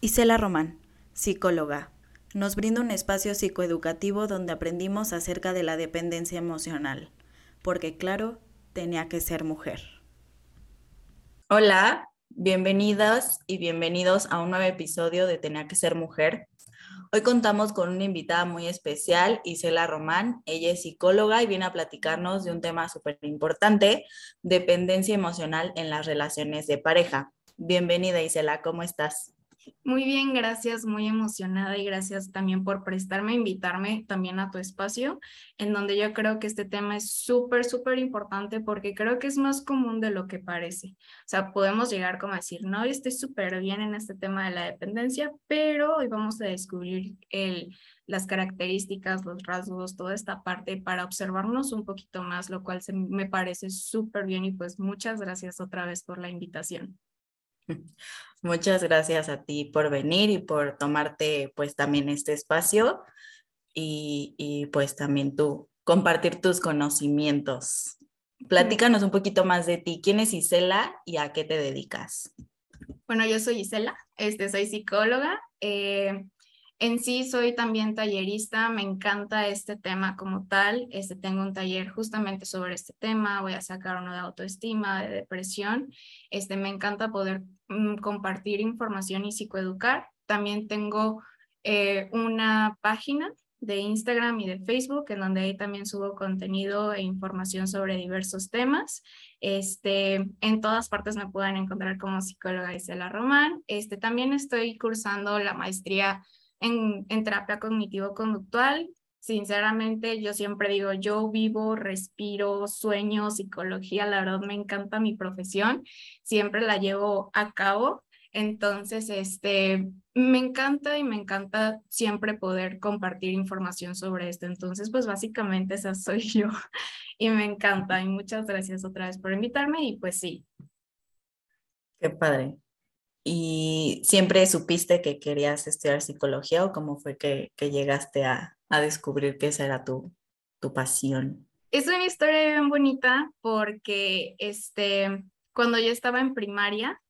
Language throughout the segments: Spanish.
Isela Román, psicóloga, nos brinda un espacio psicoeducativo donde aprendimos acerca de la dependencia emocional, porque claro, tenía que ser mujer. Hola, bienvenidas y bienvenidos a un nuevo episodio de Tenía que ser mujer. Hoy contamos con una invitada muy especial, Isela Román. Ella es psicóloga y viene a platicarnos de un tema súper importante, dependencia emocional en las relaciones de pareja. Bienvenida, Isela, ¿cómo estás? Muy bien, gracias, muy emocionada y gracias también por prestarme, invitarme también a tu espacio, en donde yo creo que este tema es súper, súper importante porque creo que es más común de lo que parece. O sea, podemos llegar como a decir, no, estoy súper bien en este tema de la dependencia, pero hoy vamos a descubrir el, las características, los rasgos, toda esta parte para observarnos un poquito más, lo cual me parece súper bien y pues muchas gracias otra vez por la invitación. Muchas gracias a ti por venir y por tomarte pues también este espacio y, y pues también tú compartir tus conocimientos. Platícanos un poquito más de ti. ¿Quién es Isela y a qué te dedicas? Bueno, yo soy Isela, este, soy psicóloga. Eh, en sí soy también tallerista, me encanta este tema como tal. Este, tengo un taller justamente sobre este tema, voy a sacar uno de autoestima, de depresión. Este, me encanta poder mm, compartir información y psicoeducar. También tengo eh, una página de Instagram y de Facebook, en donde ahí también subo contenido e información sobre diversos temas. Este, en todas partes me pueden encontrar como psicóloga Isela Román. Este, también estoy cursando la maestría en, terapia cognitivo-conductual. Sinceramente, yo siempre digo, yo vivo, respiro, sueño, psicología, la verdad me encanta mi profesión, siempre la llevo a cabo. Entonces, este, me encanta y me encanta siempre poder compartir información sobre esto. Entonces, pues básicamente esa soy yo y me encanta. Y muchas gracias otra vez por invitarme y pues sí. Qué padre. ¿Y siempre supiste que querías estudiar psicología o cómo fue que, llegaste a, a, descubrir que esa era tu, tu pasión? Es una historia bien bonita porque este, cuando yo estaba en primaria,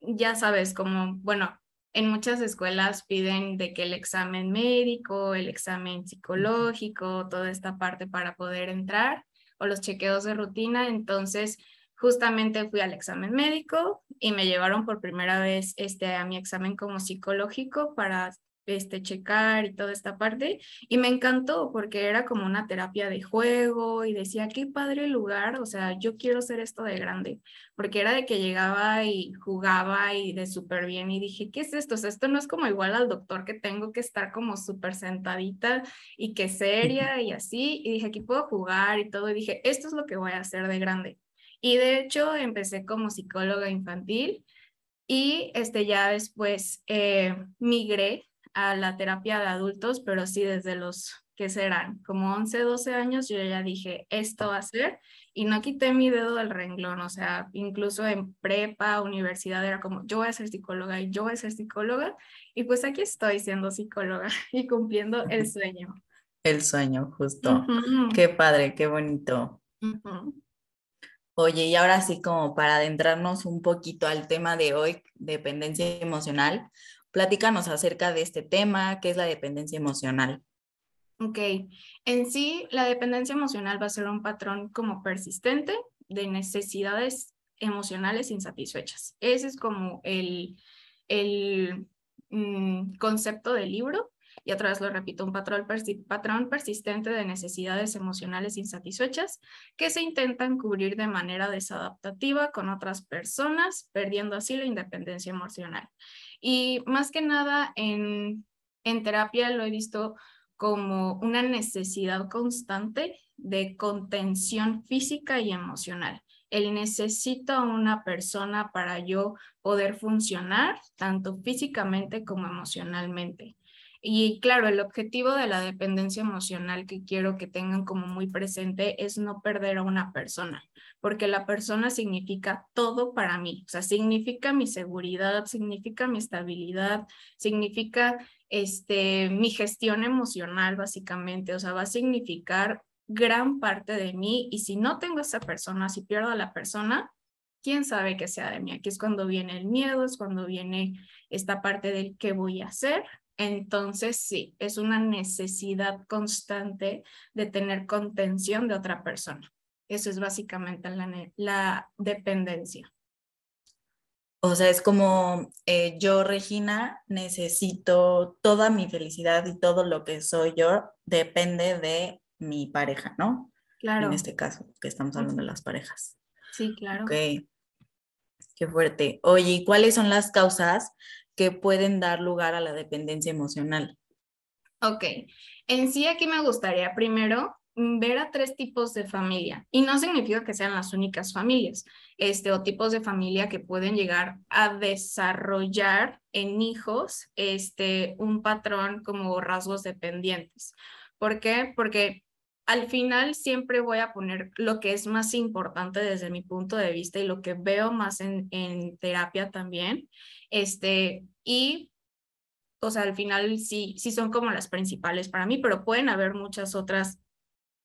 ya sabes, como, bueno, en muchas escuelas piden de que el examen médico, el examen psicológico, toda esta parte para poder entrar o los chequeos de rutina. Entonces, justamente fui al examen médico y me llevaron por primera vez este, a mi examen como psicológico para este, checar y toda esta parte. Y me encantó porque era como una terapia de juego y decía, qué padre lugar, o sea, yo quiero ser esto de grande, porque era de que llegaba y jugaba y de súper bien y dije, ¿qué es esto? O sea, esto no es como igual al doctor que tengo que estar como súper sentadita y que seria y así. Y dije, aquí puedo jugar y todo. Y dije, esto es lo que voy a hacer de grande. Y de hecho empecé como psicóloga infantil y este, ya después eh, migré a la terapia de adultos, pero sí desde los que serán como 11, 12 años, yo ya dije, esto va a ser, y no quité mi dedo del renglón, o sea, incluso en prepa, universidad, era como, yo voy a ser psicóloga y yo voy a ser psicóloga, y pues aquí estoy siendo psicóloga y cumpliendo el sueño. El sueño, justo. Qué padre, qué bonito. Oye, y ahora sí, como para adentrarnos un poquito al tema de hoy, dependencia emocional, platícanos acerca de este tema, ¿qué es la dependencia emocional? Ok, en sí, la dependencia emocional va a ser un patrón como persistente de necesidades emocionales insatisfechas. Ese es como el, el mm, concepto del libro y otra vez lo repito, un patrón, persistente de necesidades emocionales insatisfechas que se intentan cubrir de manera desadaptativa con otras personas, perdiendo así la independencia emocional. Y más que nada en, en terapia lo he visto como una necesidad constante de contención física y emocional. El necesito a una persona para yo poder funcionar tanto físicamente como emocionalmente. Y claro, el objetivo de la dependencia emocional que quiero que tengan como muy presente es no perder a una persona, porque la persona significa todo para mí, o sea, significa mi seguridad, significa mi estabilidad, significa este, mi gestión emocional básicamente, o sea, va a significar gran parte de mí y si no tengo esa persona, si pierdo a la persona, quién sabe qué sea de mí. Aquí es cuando viene el miedo, es cuando viene esta parte del qué voy a hacer. Entonces, sí, es una necesidad constante de tener contención de otra persona. Eso es básicamente la, la dependencia. O sea, es como eh, yo, Regina, necesito toda mi felicidad y todo lo que soy yo depende de mi pareja, ¿no? Claro. En este caso, que estamos hablando de las parejas. Sí, claro. Ok. Qué fuerte. Oye, ¿y cuáles son las causas que pueden dar lugar a la dependencia emocional? Ok. En sí, aquí me gustaría primero Mm, ver a tres tipos de familia y no significa que sean las únicas familias, este o tipos de familia que pueden llegar a desarrollar en hijos este un patrón como rasgos dependientes. ¿Por qué? Porque al final siempre voy a poner lo que es más importante desde mi punto de vista y lo que veo más en, en terapia también. Este, y o sea, al final sí, sí son como las principales para mí, pero pueden haber muchas otras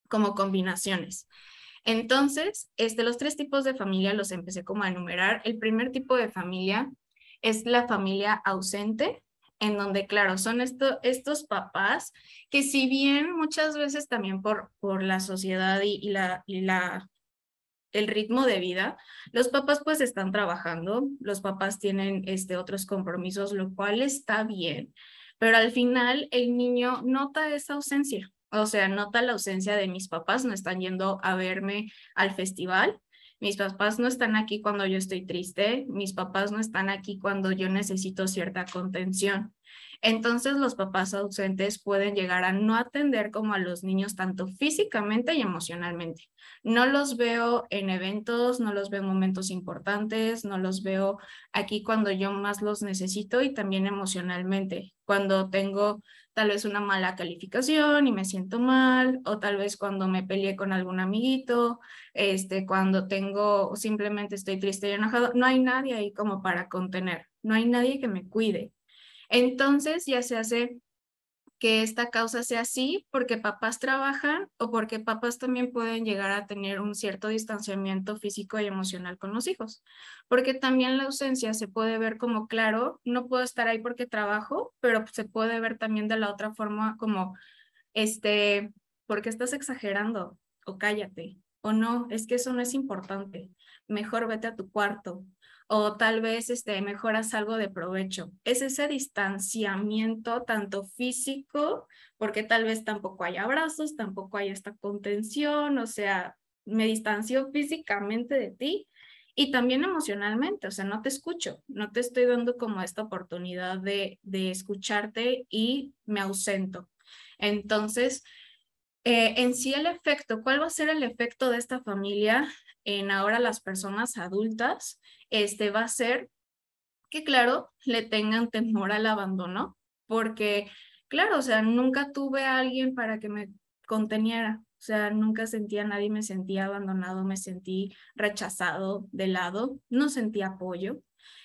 como combinaciones. Entonces, este, los tres tipos de familia los empecé como a enumerar. El primer tipo de familia es la familia ausente, en donde, claro, son estos papás que si bien muchas veces también por, por la sociedad y, y la, el ritmo de vida, los papás pues están trabajando, los papás tienen este, otros compromisos, lo cual está bien, pero al final el niño nota esa ausencia. O sea, nota la ausencia de mis papás, no están yendo a verme al festival. Mis papás no están aquí cuando yo estoy triste, mis papás no están aquí cuando yo necesito cierta contención. Entonces los papás ausentes pueden llegar a no atender como a los niños tanto físicamente y emocionalmente. No los veo en eventos, no los veo en momentos importantes, no los veo aquí cuando yo más los necesito y también emocionalmente, cuando tengo tal vez una mala calificación y me siento mal, o tal vez cuando me peleé con algún amiguito, este, cuando tengo, simplemente estoy triste y enojado, no hay nadie ahí como para contener, no hay nadie que me cuide. Entonces ya se hace que esta causa sea así porque papás trabajan o porque papás también pueden llegar a tener un cierto distanciamiento físico y emocional con los hijos. Porque también la ausencia se puede ver como, claro, no puedo estar ahí porque trabajo, pero se puede ver también de la otra forma como, este, porque estás exagerando o cállate. O no, es que eso no es importante, mejor vete a tu cuarto o tal vez este, mejoras algo de provecho. Es ese distanciamiento tanto físico, porque tal vez tampoco hay abrazos, tampoco hay esta contención, o sea, me distancio físicamente de ti y también emocionalmente, o sea, no te escucho, no te estoy dando como esta oportunidad de, de escucharte y me ausento. Entonces, eh, en sí el efecto, ¿cuál va a ser el efecto de esta familia en ahora las personas adultas? Este va a ser que, claro, le tengan temor al abandono, porque, claro, o sea, nunca tuve a alguien para que me conteniera, o sea, nunca sentía nadie, me sentía abandonado, me sentí rechazado de lado, no sentí apoyo.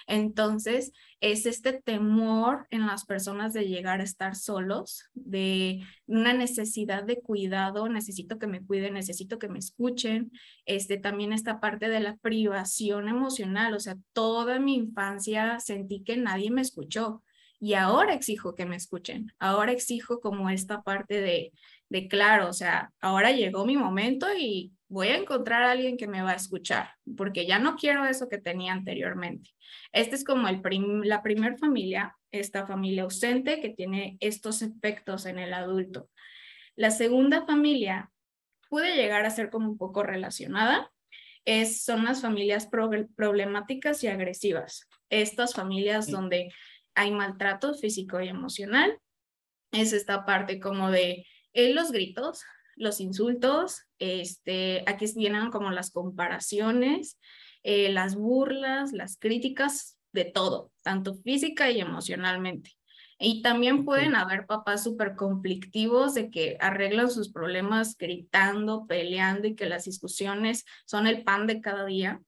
Entonces, es este temor en las personas de llegar a estar solos, de una necesidad de cuidado, necesito que me cuiden, necesito que me escuchen, este, también esta parte de la privación emocional, o sea, toda mi infancia sentí que nadie me escuchó y ahora exijo que me escuchen, ahora exijo como esta parte de, de claro, o sea, ahora llegó mi momento y voy a encontrar a alguien que me va a escuchar, porque ya no quiero eso que tenía anteriormente. Este es como el la primer familia, esta familia ausente que tiene estos efectos en el adulto. La segunda familia puede llegar a ser como un poco relacionada, es, son las familias problemáticas y agresivas. Estas familias donde hay maltrato físico y emocional, es esta parte como de eh, los gritos, los insultos, este, aquí vienen como las comparaciones, eh, las burlas, las críticas, de todo, tanto física y emocionalmente. Y también pueden haber papás súper conflictivos de que arreglan sus problemas gritando, peleando y que las discusiones son el pan de cada día.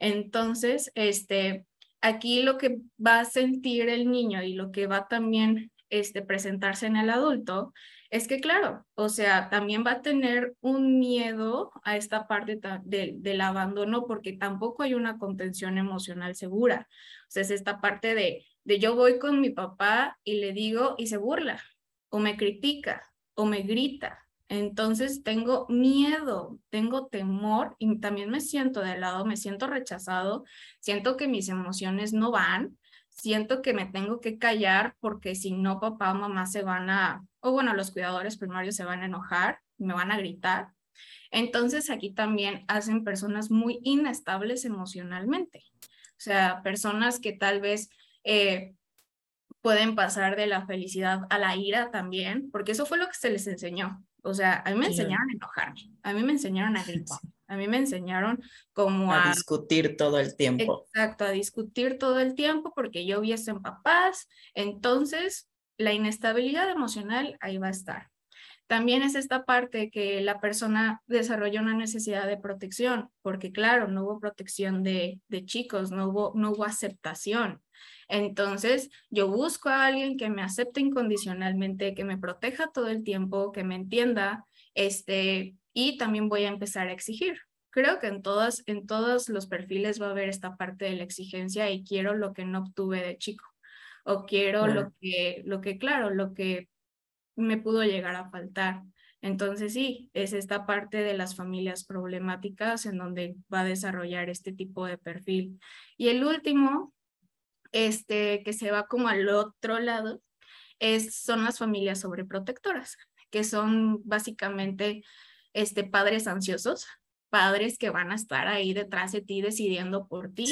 Entonces, este, aquí lo que va a sentir el niño y lo que va también este, presentarse en el adulto, es que claro, o sea, también va a tener un miedo a esta parte del abandono porque tampoco hay una contención emocional segura. O sea, es esta parte de, de yo voy con mi papá y le digo y se burla o me critica o me grita. Entonces tengo miedo, tengo temor y también me siento de lado, me siento rechazado, siento que mis emociones no van, siento que me tengo que callar porque si no papá o mamá se van a, o bueno, los cuidadores primarios se van a enojar, me van a gritar. Entonces aquí también hacen personas muy inestables emocionalmente. O sea, personas que tal vez eh, pueden pasar de la felicidad a la ira también, porque eso fue lo que se les enseñó. O sea, a mí me enseñaron a enojarme, a mí me enseñaron a gritar, a mí me enseñaron como a, a... discutir todo el tiempo. Exacto, a discutir todo el tiempo porque yo vi eso en papás, entonces la inestabilidad emocional ahí va a estar. También es esta parte que la persona desarrolla una necesidad de protección, porque claro, no hubo protección de, de chicos, no hubo, no hubo aceptación. Entonces, yo busco a alguien que me acepte incondicionalmente, que me proteja todo el tiempo, que me entienda, este, y también voy a empezar a exigir. Creo que en todas, en todos los perfiles va a haber esta parte de la exigencia y quiero lo que no obtuve de chico o quiero lo que, lo que, claro, lo que me pudo llegar a faltar. Entonces sí, es esta parte de las familias problemáticas en donde va a desarrollar este tipo de perfil. Y el último este, que se va como al otro lado, es, son las familias sobreprotectoras, que son básicamente este, padres ansiosos, padres que van a estar ahí detrás de ti decidiendo por ti,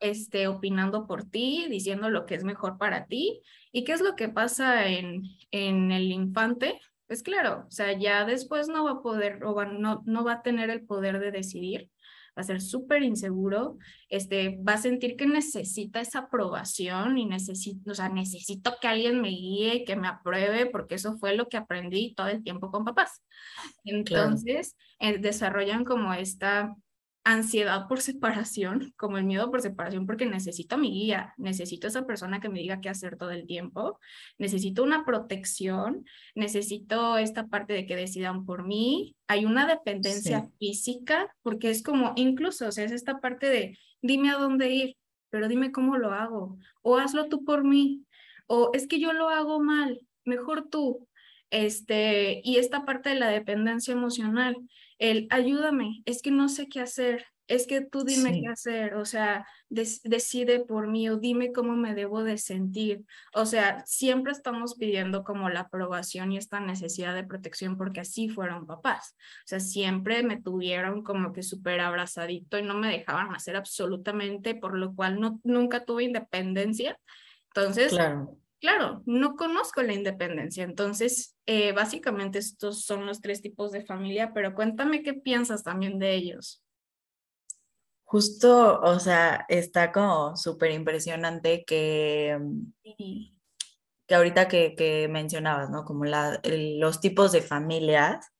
este, opinando por ti, diciendo lo que es mejor para ti. ¿Y qué es lo que pasa en, en el infante? Pues claro, o sea, ya después no va a poder o no, no va a tener el poder de decidir va a ser súper inseguro, este, va a sentir que necesita esa aprobación y necesito, o sea, necesito que alguien me guíe, que me apruebe, porque eso fue lo que aprendí todo el tiempo con papás. Entonces, eh, desarrollan como esta ansiedad por separación, como el miedo por separación, porque necesito mi guía, necesito esa persona que me diga qué hacer todo el tiempo, necesito una protección, necesito esta parte de que decidan por mí, hay una dependencia física, porque es como incluso, o sea, es esta parte de dime a dónde ir, pero dime cómo lo hago, o hazlo tú por mí, o es que yo lo hago mal, mejor tú, este, y esta parte de la dependencia emocional, el ayúdame, es que no sé qué hacer, es que tú dime qué hacer, o sea, decide por mí o dime cómo me debo de sentir. O sea, siempre estamos pidiendo como la aprobación y esta necesidad de protección porque así fueron papás. O sea, siempre me tuvieron como que súper abrazadito y no me dejaban hacer absolutamente, por lo cual no, nunca tuve independencia. Entonces, claro claro, no conozco la independencia. Entonces, eh, básicamente estos son los tres tipos de familia, pero cuéntame qué piensas también de ellos. Justo, o sea, está como súper impresionante que, que ahorita que, mencionabas, ¿no? Como la, los tipos de familias,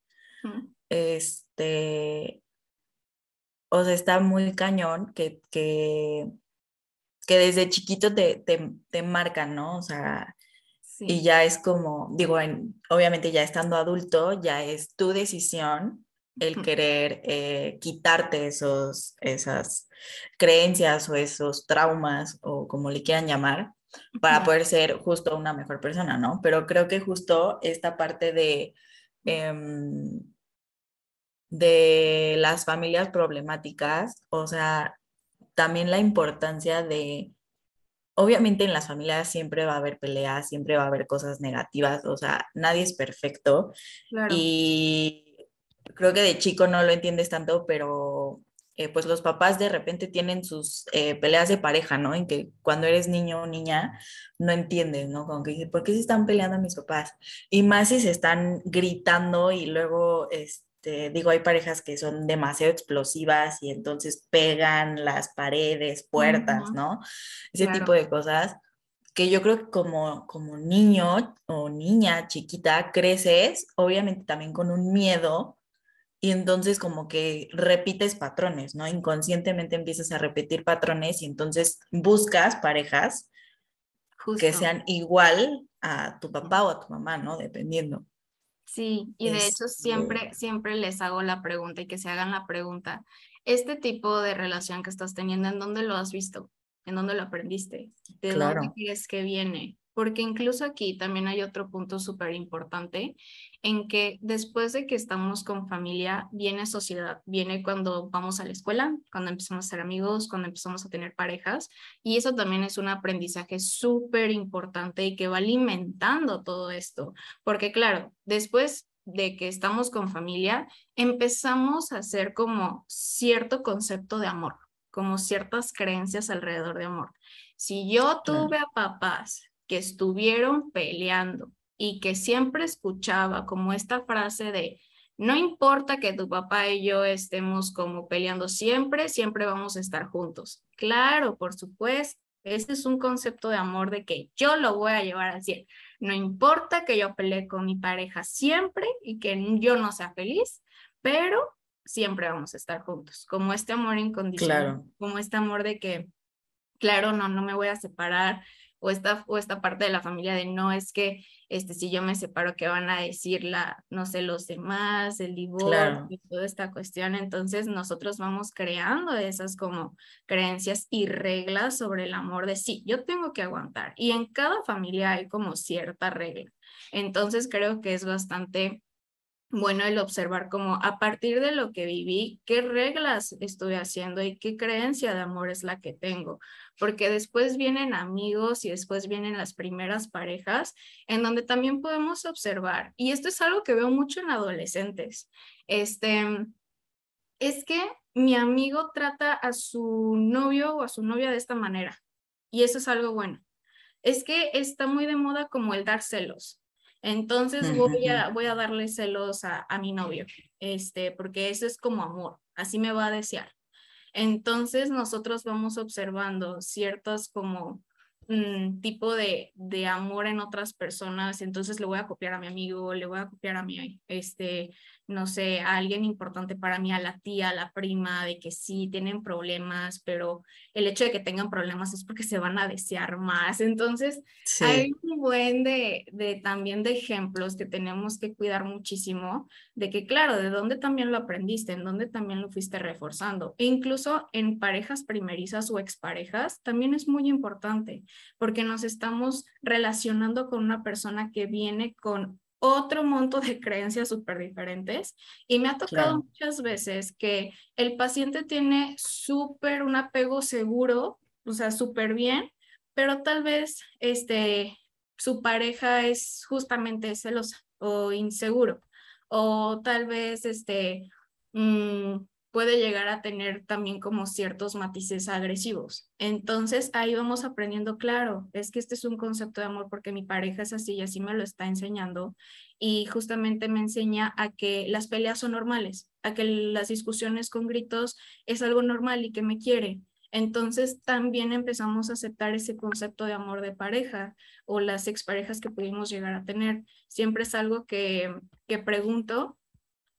este, o sea, está muy cañón que, que que desde chiquito te, te, te marcan, ¿no? O sea, y ya es como, digo, obviamente ya estando adulto, ya es tu decisión el querer eh, quitarte esos, esas creencias o esos traumas o como le quieran llamar para poder ser justo una mejor persona, ¿no? Pero creo que justo esta parte de, em, de las familias problemáticas, o sea, también la importancia de, obviamente en las familias siempre va a haber peleas, siempre va a haber cosas negativas, o sea, nadie es perfecto. Y creo que de chico no lo entiendes tanto, pero eh, pues los papás de repente tienen sus eh, peleas de pareja, ¿no? En que cuando eres niño o niña no entiendes, ¿no? Como que dices, ¿por qué se están peleando mis papás? Y más si se están gritando y luego, este, este, digo, hay parejas que son demasiado explosivas y entonces pegan las paredes, puertas, ¿no? Ese tipo de cosas que yo creo que como, como niño o niña chiquita creces, obviamente también con un miedo y entonces como que repites patrones, ¿no? Inconscientemente empiezas a repetir patrones y entonces buscas parejas que sean igual a tu papá o a tu mamá, ¿no? Dependiendo. Sí, y de hecho este siempre, siempre les hago la pregunta y que se hagan la pregunta, este tipo de relación que estás teniendo, ¿en dónde lo has visto? ¿En dónde lo aprendiste? ¿De dónde crees que viene? Porque incluso aquí también hay otro punto súper importante en que después de que estamos con familia, viene sociedad, viene cuando vamos a la escuela, cuando empezamos a ser amigos, cuando empezamos a tener parejas. Y eso también es un aprendizaje súper importante y que va alimentando todo esto. Porque claro, después de que estamos con familia, empezamos a hacer como cierto concepto de amor, como ciertas creencias alrededor de amor. Si yo tuve a papás que estuvieron peleando y que siempre escuchaba como esta frase de, no importa que tu papá y yo estemos como peleando siempre, siempre vamos a estar juntos. Claro, por supuesto, ese es un concepto de amor de que yo lo voy a llevar al cielo. No importa que yo pelee con mi pareja siempre y que yo no sea feliz, pero siempre vamos a estar juntos. Como este amor incondicional, como este amor de que, claro, no, no me voy a separar, o esta, o esta parte de la familia de no es que este, si yo me separo, ¿qué van a decir la, no sé, los demás, el divorcio y toda esta cuestión? Entonces nosotros vamos creando esas como creencias y reglas sobre el amor de sí, yo tengo que aguantar. Y en cada familia hay como cierta regla. Entonces creo que es bastante bueno el observar como a partir de lo que viví, qué reglas estoy haciendo y qué creencia de amor es la que tengo, porque después vienen amigos y después vienen las primeras parejas en donde también podemos observar, y esto es algo que veo mucho en adolescentes, este, es que mi amigo trata a su novio o a su novia de esta manera, y eso es algo bueno. Es que está muy de moda como el dar celos. Entonces voy a, voy a darle celos a, a, mi novio, este, porque eso es como amor, así me va a desear. Entonces nosotros vamos observando ciertos como mm, tipo de, de, amor en otras personas, entonces le voy a copiar a mi amigo, le voy a copiar a mi, este, no sé, a alguien importante para mí, a la tía, a la prima, de que sí tienen problemas, pero el hecho de que tengan problemas es porque se van a desear más. Entonces, hay un buen de, de también de ejemplos que tenemos que cuidar muchísimo, de que claro, de dónde también lo aprendiste, en dónde también lo fuiste reforzando. E incluso en parejas primerizas o exparejas, también es muy importante, porque nos estamos relacionando con una persona que viene con otro monto de creencias súper diferentes y me ha tocado muchas veces que el paciente tiene súper un apego seguro, o sea, súper bien, pero tal vez este, su pareja es justamente celosa o inseguro o tal vez este, mm, puede llegar a tener también como ciertos matices agresivos. Entonces ahí vamos aprendiendo, claro, es que este es un concepto de amor porque mi pareja es así y así me lo está enseñando y justamente me enseña a que las peleas son normales, a que las discusiones con gritos es algo normal y que me quiere. Entonces también empezamos a aceptar ese concepto de amor de pareja o las exparejas que pudimos llegar a tener. Siempre es algo que, que pregunto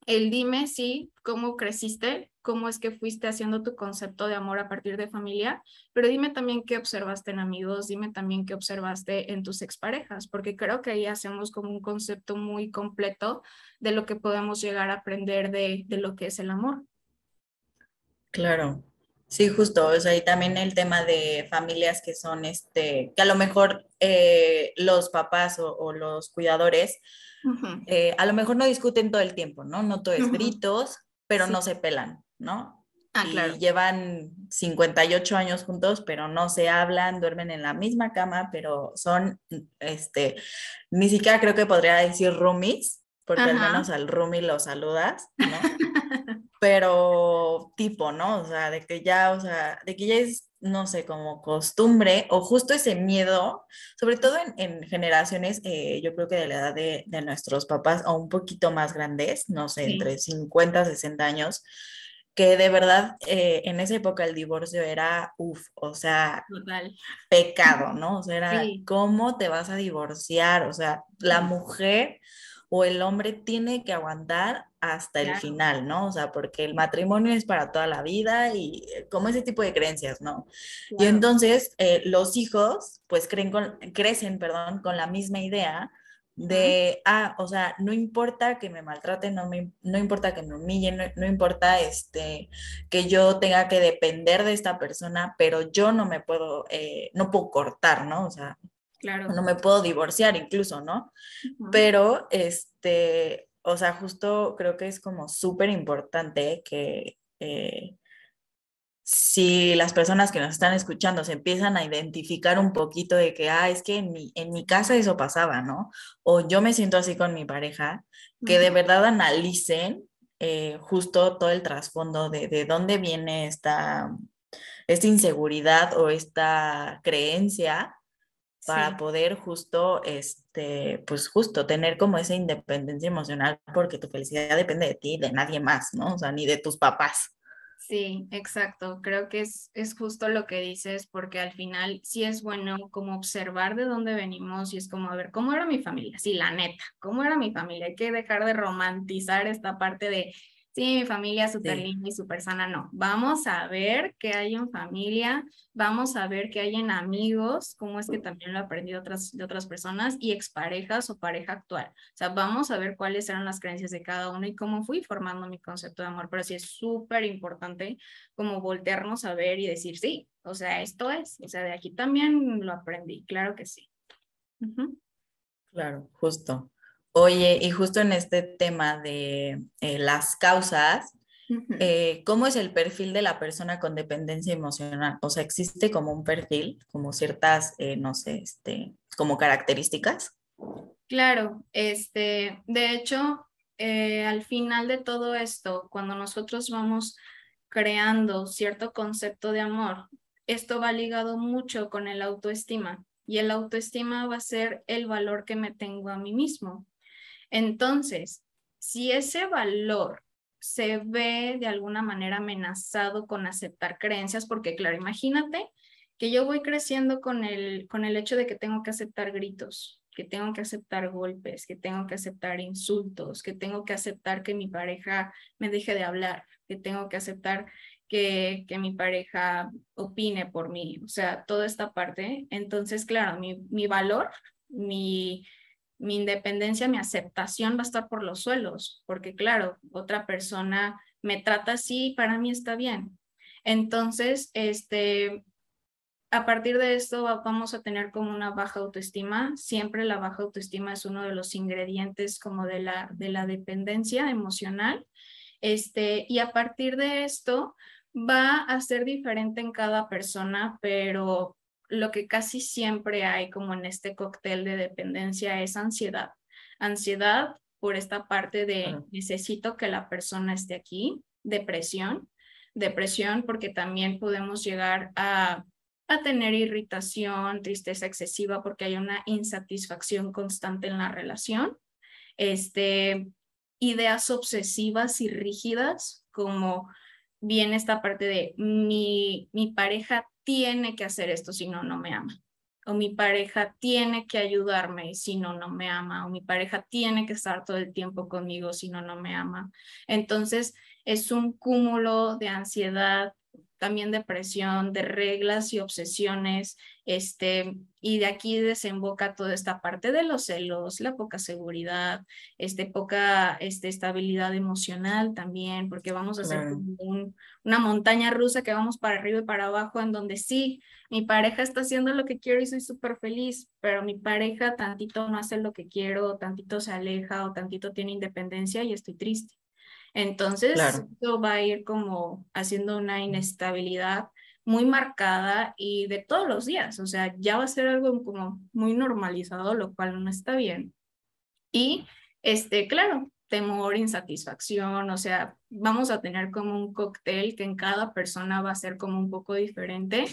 el dime sí, cómo creciste, cómo es que fuiste haciendo tu concepto de amor a partir de familia, pero dime también qué observaste en amigos, dime también qué observaste en tus exparejas, porque creo que ahí hacemos como un concepto muy completo de lo que podemos llegar a aprender de, lo que es el amor. Claro, Sí, justo, o sea, y también el tema de familias que son, este, que a lo mejor eh, los papás o, los cuidadores eh, a lo mejor no discuten todo el tiempo, ¿no? No todo es gritos, pero no se pelan, ¿no? Ah, y llevan 58 años juntos, pero no se hablan, duermen en la misma cama, pero son, este, ni siquiera creo que podría decir roomies, porque al menos al roomie lo saludas, ¿no? pero tipo, ¿no? O sea, de que ya, o sea, de que ya es no sé, como costumbre o justo ese miedo, sobre todo en, generaciones, eh, yo creo que de la edad de, nuestros papás o un poquito más grandes, no sé, entre 50, 60 años, que de verdad eh, en esa época el divorcio era, uff, o sea, pecado, ¿no? O sea, era, ¿cómo te vas a divorciar? O sea, la mujer o el hombre tiene que aguantar hasta el final, ¿no? O sea, porque el matrimonio es para toda la vida y eh, como ese tipo de creencias, ¿no? Y entonces eh, los hijos, pues creen con, crecen, perdón, con la misma idea de, ah, o sea, no importa que me maltraten, no, me, no importa que me humillen, no, importa este, que yo tenga que depender de esta persona, pero yo no me puedo, eh, no puedo cortar, ¿no? O sea, claro. no me puedo divorciar incluso, ¿no? Pero, este, o sea, justo creo que es como súper importante que... Eh, si las personas que nos están escuchando se empiezan a identificar un poquito de que, ah, es que en mi, en mi casa eso pasaba, ¿no? O yo me siento así con mi pareja, que de verdad analicen eh, justo todo el trasfondo de, de dónde viene esta, esta inseguridad o esta creencia para poder justo, este, pues justo tener como esa independencia emocional, porque tu felicidad depende de ti, de nadie más, ¿no? O sea, ni de tus papás. Sí, exacto. Creo que es, es justo lo que dices, porque al final sí es bueno como observar de dónde venimos y es como, a ver, ¿cómo era mi familia? Sí, la neta, ¿cómo era mi familia? Hay que dejar de romantizar esta parte de sí, mi familia es súper linda y súper sana, no. Vamos a ver qué hay en familia, vamos a ver qué hay en amigos, cómo es que también lo aprendí de otras, de otras personas y exparejas o pareja actual. O sea, vamos a ver cuáles eran las creencias de cada uno y cómo fui formando mi concepto de amor. Pero sí es súper importante como voltearnos a ver y decir, sí, o sea, esto es, o sea, de aquí también lo aprendí, claro que sí. Claro, justo. Oye, y justo en este tema de eh, las causas, eh, ¿cómo es el perfil de la persona con dependencia emocional? O sea, ¿existe como un perfil, como ciertas, eh, no sé, este, como características? Claro, este, de hecho, al final de todo esto, cuando nosotros vamos creando cierto concepto de amor, esto va ligado mucho con el autoestima y el autoestima va a ser el valor que me tengo a mí mismo. Entonces, si ese valor se ve de alguna manera amenazado con aceptar creencias, porque claro, imagínate que yo voy creciendo con el, con el hecho de que tengo que aceptar gritos, que tengo que aceptar golpes, que tengo que aceptar insultos, que tengo que aceptar que mi pareja me deje de hablar, que tengo que aceptar que, que mi pareja opine por mí, o sea, toda esta parte. Entonces, claro, mi, mi valor, mi, mi independencia, mi aceptación va a estar por los suelos, porque claro, otra persona me trata así, para mí está bien. Entonces, este, a partir de esto vamos a tener como una baja autoestima. Siempre la baja autoestima es uno de los ingredientes como de la, de la dependencia emocional. Este, y a partir de esto va a ser diferente en cada persona, pero lo que casi siempre hay como en este cóctel de dependencia es ansiedad. Ansiedad por esta parte de necesito que la persona esté aquí, depresión, depresión porque también podemos llegar a, a tener irritación, tristeza excesiva porque hay una insatisfacción constante en la relación, este, ideas obsesivas y rígidas como viene esta parte de mi, mi pareja tiene que hacer esto, si no, no me ama. O mi pareja tiene que ayudarme, si no, no me ama. O mi pareja tiene que estar todo el tiempo conmigo, si no, no me ama. Entonces, es un cúmulo de ansiedad, también depresión, de reglas y obsesiones, este, y de aquí desemboca toda esta parte de los celos, la poca seguridad, este, poca este, estabilidad emocional también, porque vamos a hacer una montaña rusa que vamos para arriba y para abajo, en donde sí, mi pareja está haciendo lo que quiero y soy súper feliz, pero mi pareja tantito no hace lo que quiero, tantito se aleja o tantito tiene independencia y estoy triste. Entonces, esto va a ir como haciendo una inestabilidad muy marcada y de todos los días, o sea, ya va a ser algo como muy normalizado, lo cual no está bien. Y, este, claro, temor, insatisfacción, o sea, vamos a tener como un cóctel que en cada persona va a ser como un poco diferente,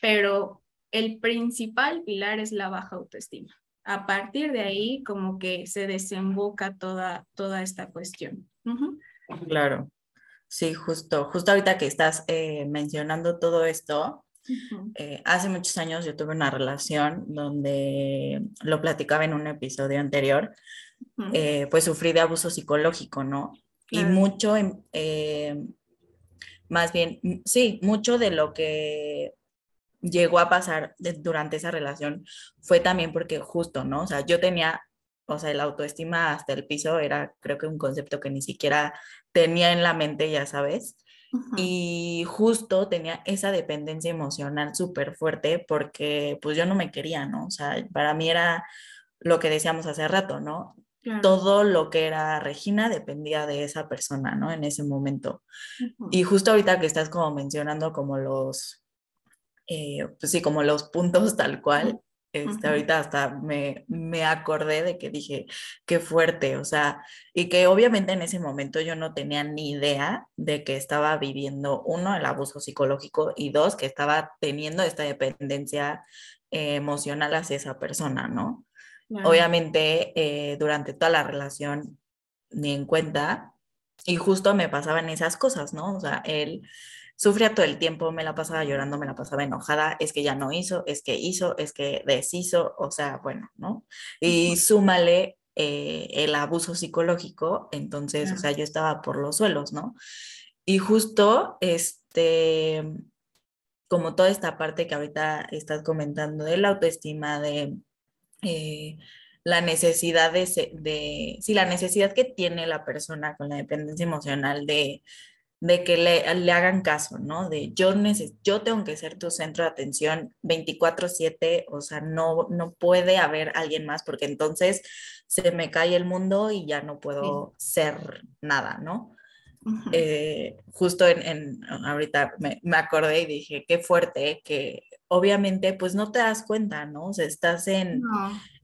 pero el principal pilar es la baja autoestima. A partir de ahí, como que se desemboca toda, toda esta cuestión. Claro, sí, justo, justo ahorita que estás eh, mencionando todo esto, Eh, hace muchos años yo tuve una relación donde lo platicaba en un episodio anterior, eh, pues sufrí de abuso psicológico, ¿no? Y mucho, eh, más bien, sí, mucho de lo que llegó a pasar durante esa relación fue también porque justo, ¿no? O sea, yo tenía, o sea, el autoestima hasta el piso era creo que un concepto que ni siquiera tenía en la mente, ya sabes. Y justo tenía esa dependencia emocional súper fuerte porque pues yo no me quería, ¿no? O sea, para mí era lo que decíamos hace rato, ¿no? Todo lo que era Regina dependía de esa persona, ¿no? En ese momento. Y justo ahorita que estás como mencionando como los, eh, pues sí, como los puntos tal cual, este, ahorita hasta me, me, acordé de que dije, qué fuerte, o sea, y que obviamente en ese momento yo no tenía ni idea de que estaba viviendo, uno, el abuso psicológico y dos, que estaba teniendo esta dependencia eh, emocional hacia esa persona, ¿no? Obviamente eh, durante toda la relación ni en cuenta y justo me pasaban esas cosas, ¿no? O sea, él sufría todo el tiempo, me la pasaba llorando, me la pasaba enojada, es que ya no hizo, es que hizo, es que deshizo, o sea, bueno, ¿no? Y súmale eh, el abuso psicológico, entonces, o sea, yo estaba por los suelos, ¿no? Y justo, este, como toda esta parte que ahorita estás comentando de la autoestima, de eh, la necesidad de, de, sí, la necesidad que tiene la persona con la dependencia emocional de de que le, le, hagan caso, ¿no? De yo, yo tengo que ser tu centro de atención 24/7, o sea, no, no puede haber alguien más porque entonces se me cae el mundo y ya no puedo ser nada, ¿no? Eh, justo en, en ahorita me, me, acordé y dije, qué fuerte, que obviamente pues no te das cuenta, ¿no? O sea, estás en,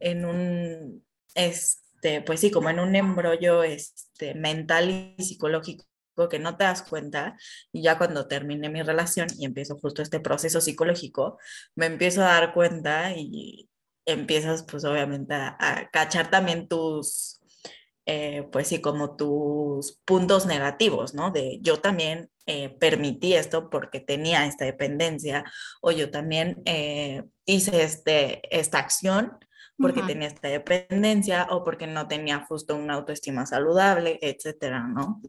en un, este, pues sí, como en un embrollo este, mental y psicológico que no te das cuenta y ya cuando termine mi relación y empiezo justo este proceso psicológico, me empiezo a dar cuenta y empiezas pues obviamente a, cachar también tus, eh, pues sí, como tus puntos negativos, ¿no? De yo también eh, permití esto porque tenía esta dependencia o yo también eh, hice este, esta acción porque tenía esta dependencia o porque no tenía justo una autoestima saludable, etcétera, ¿no?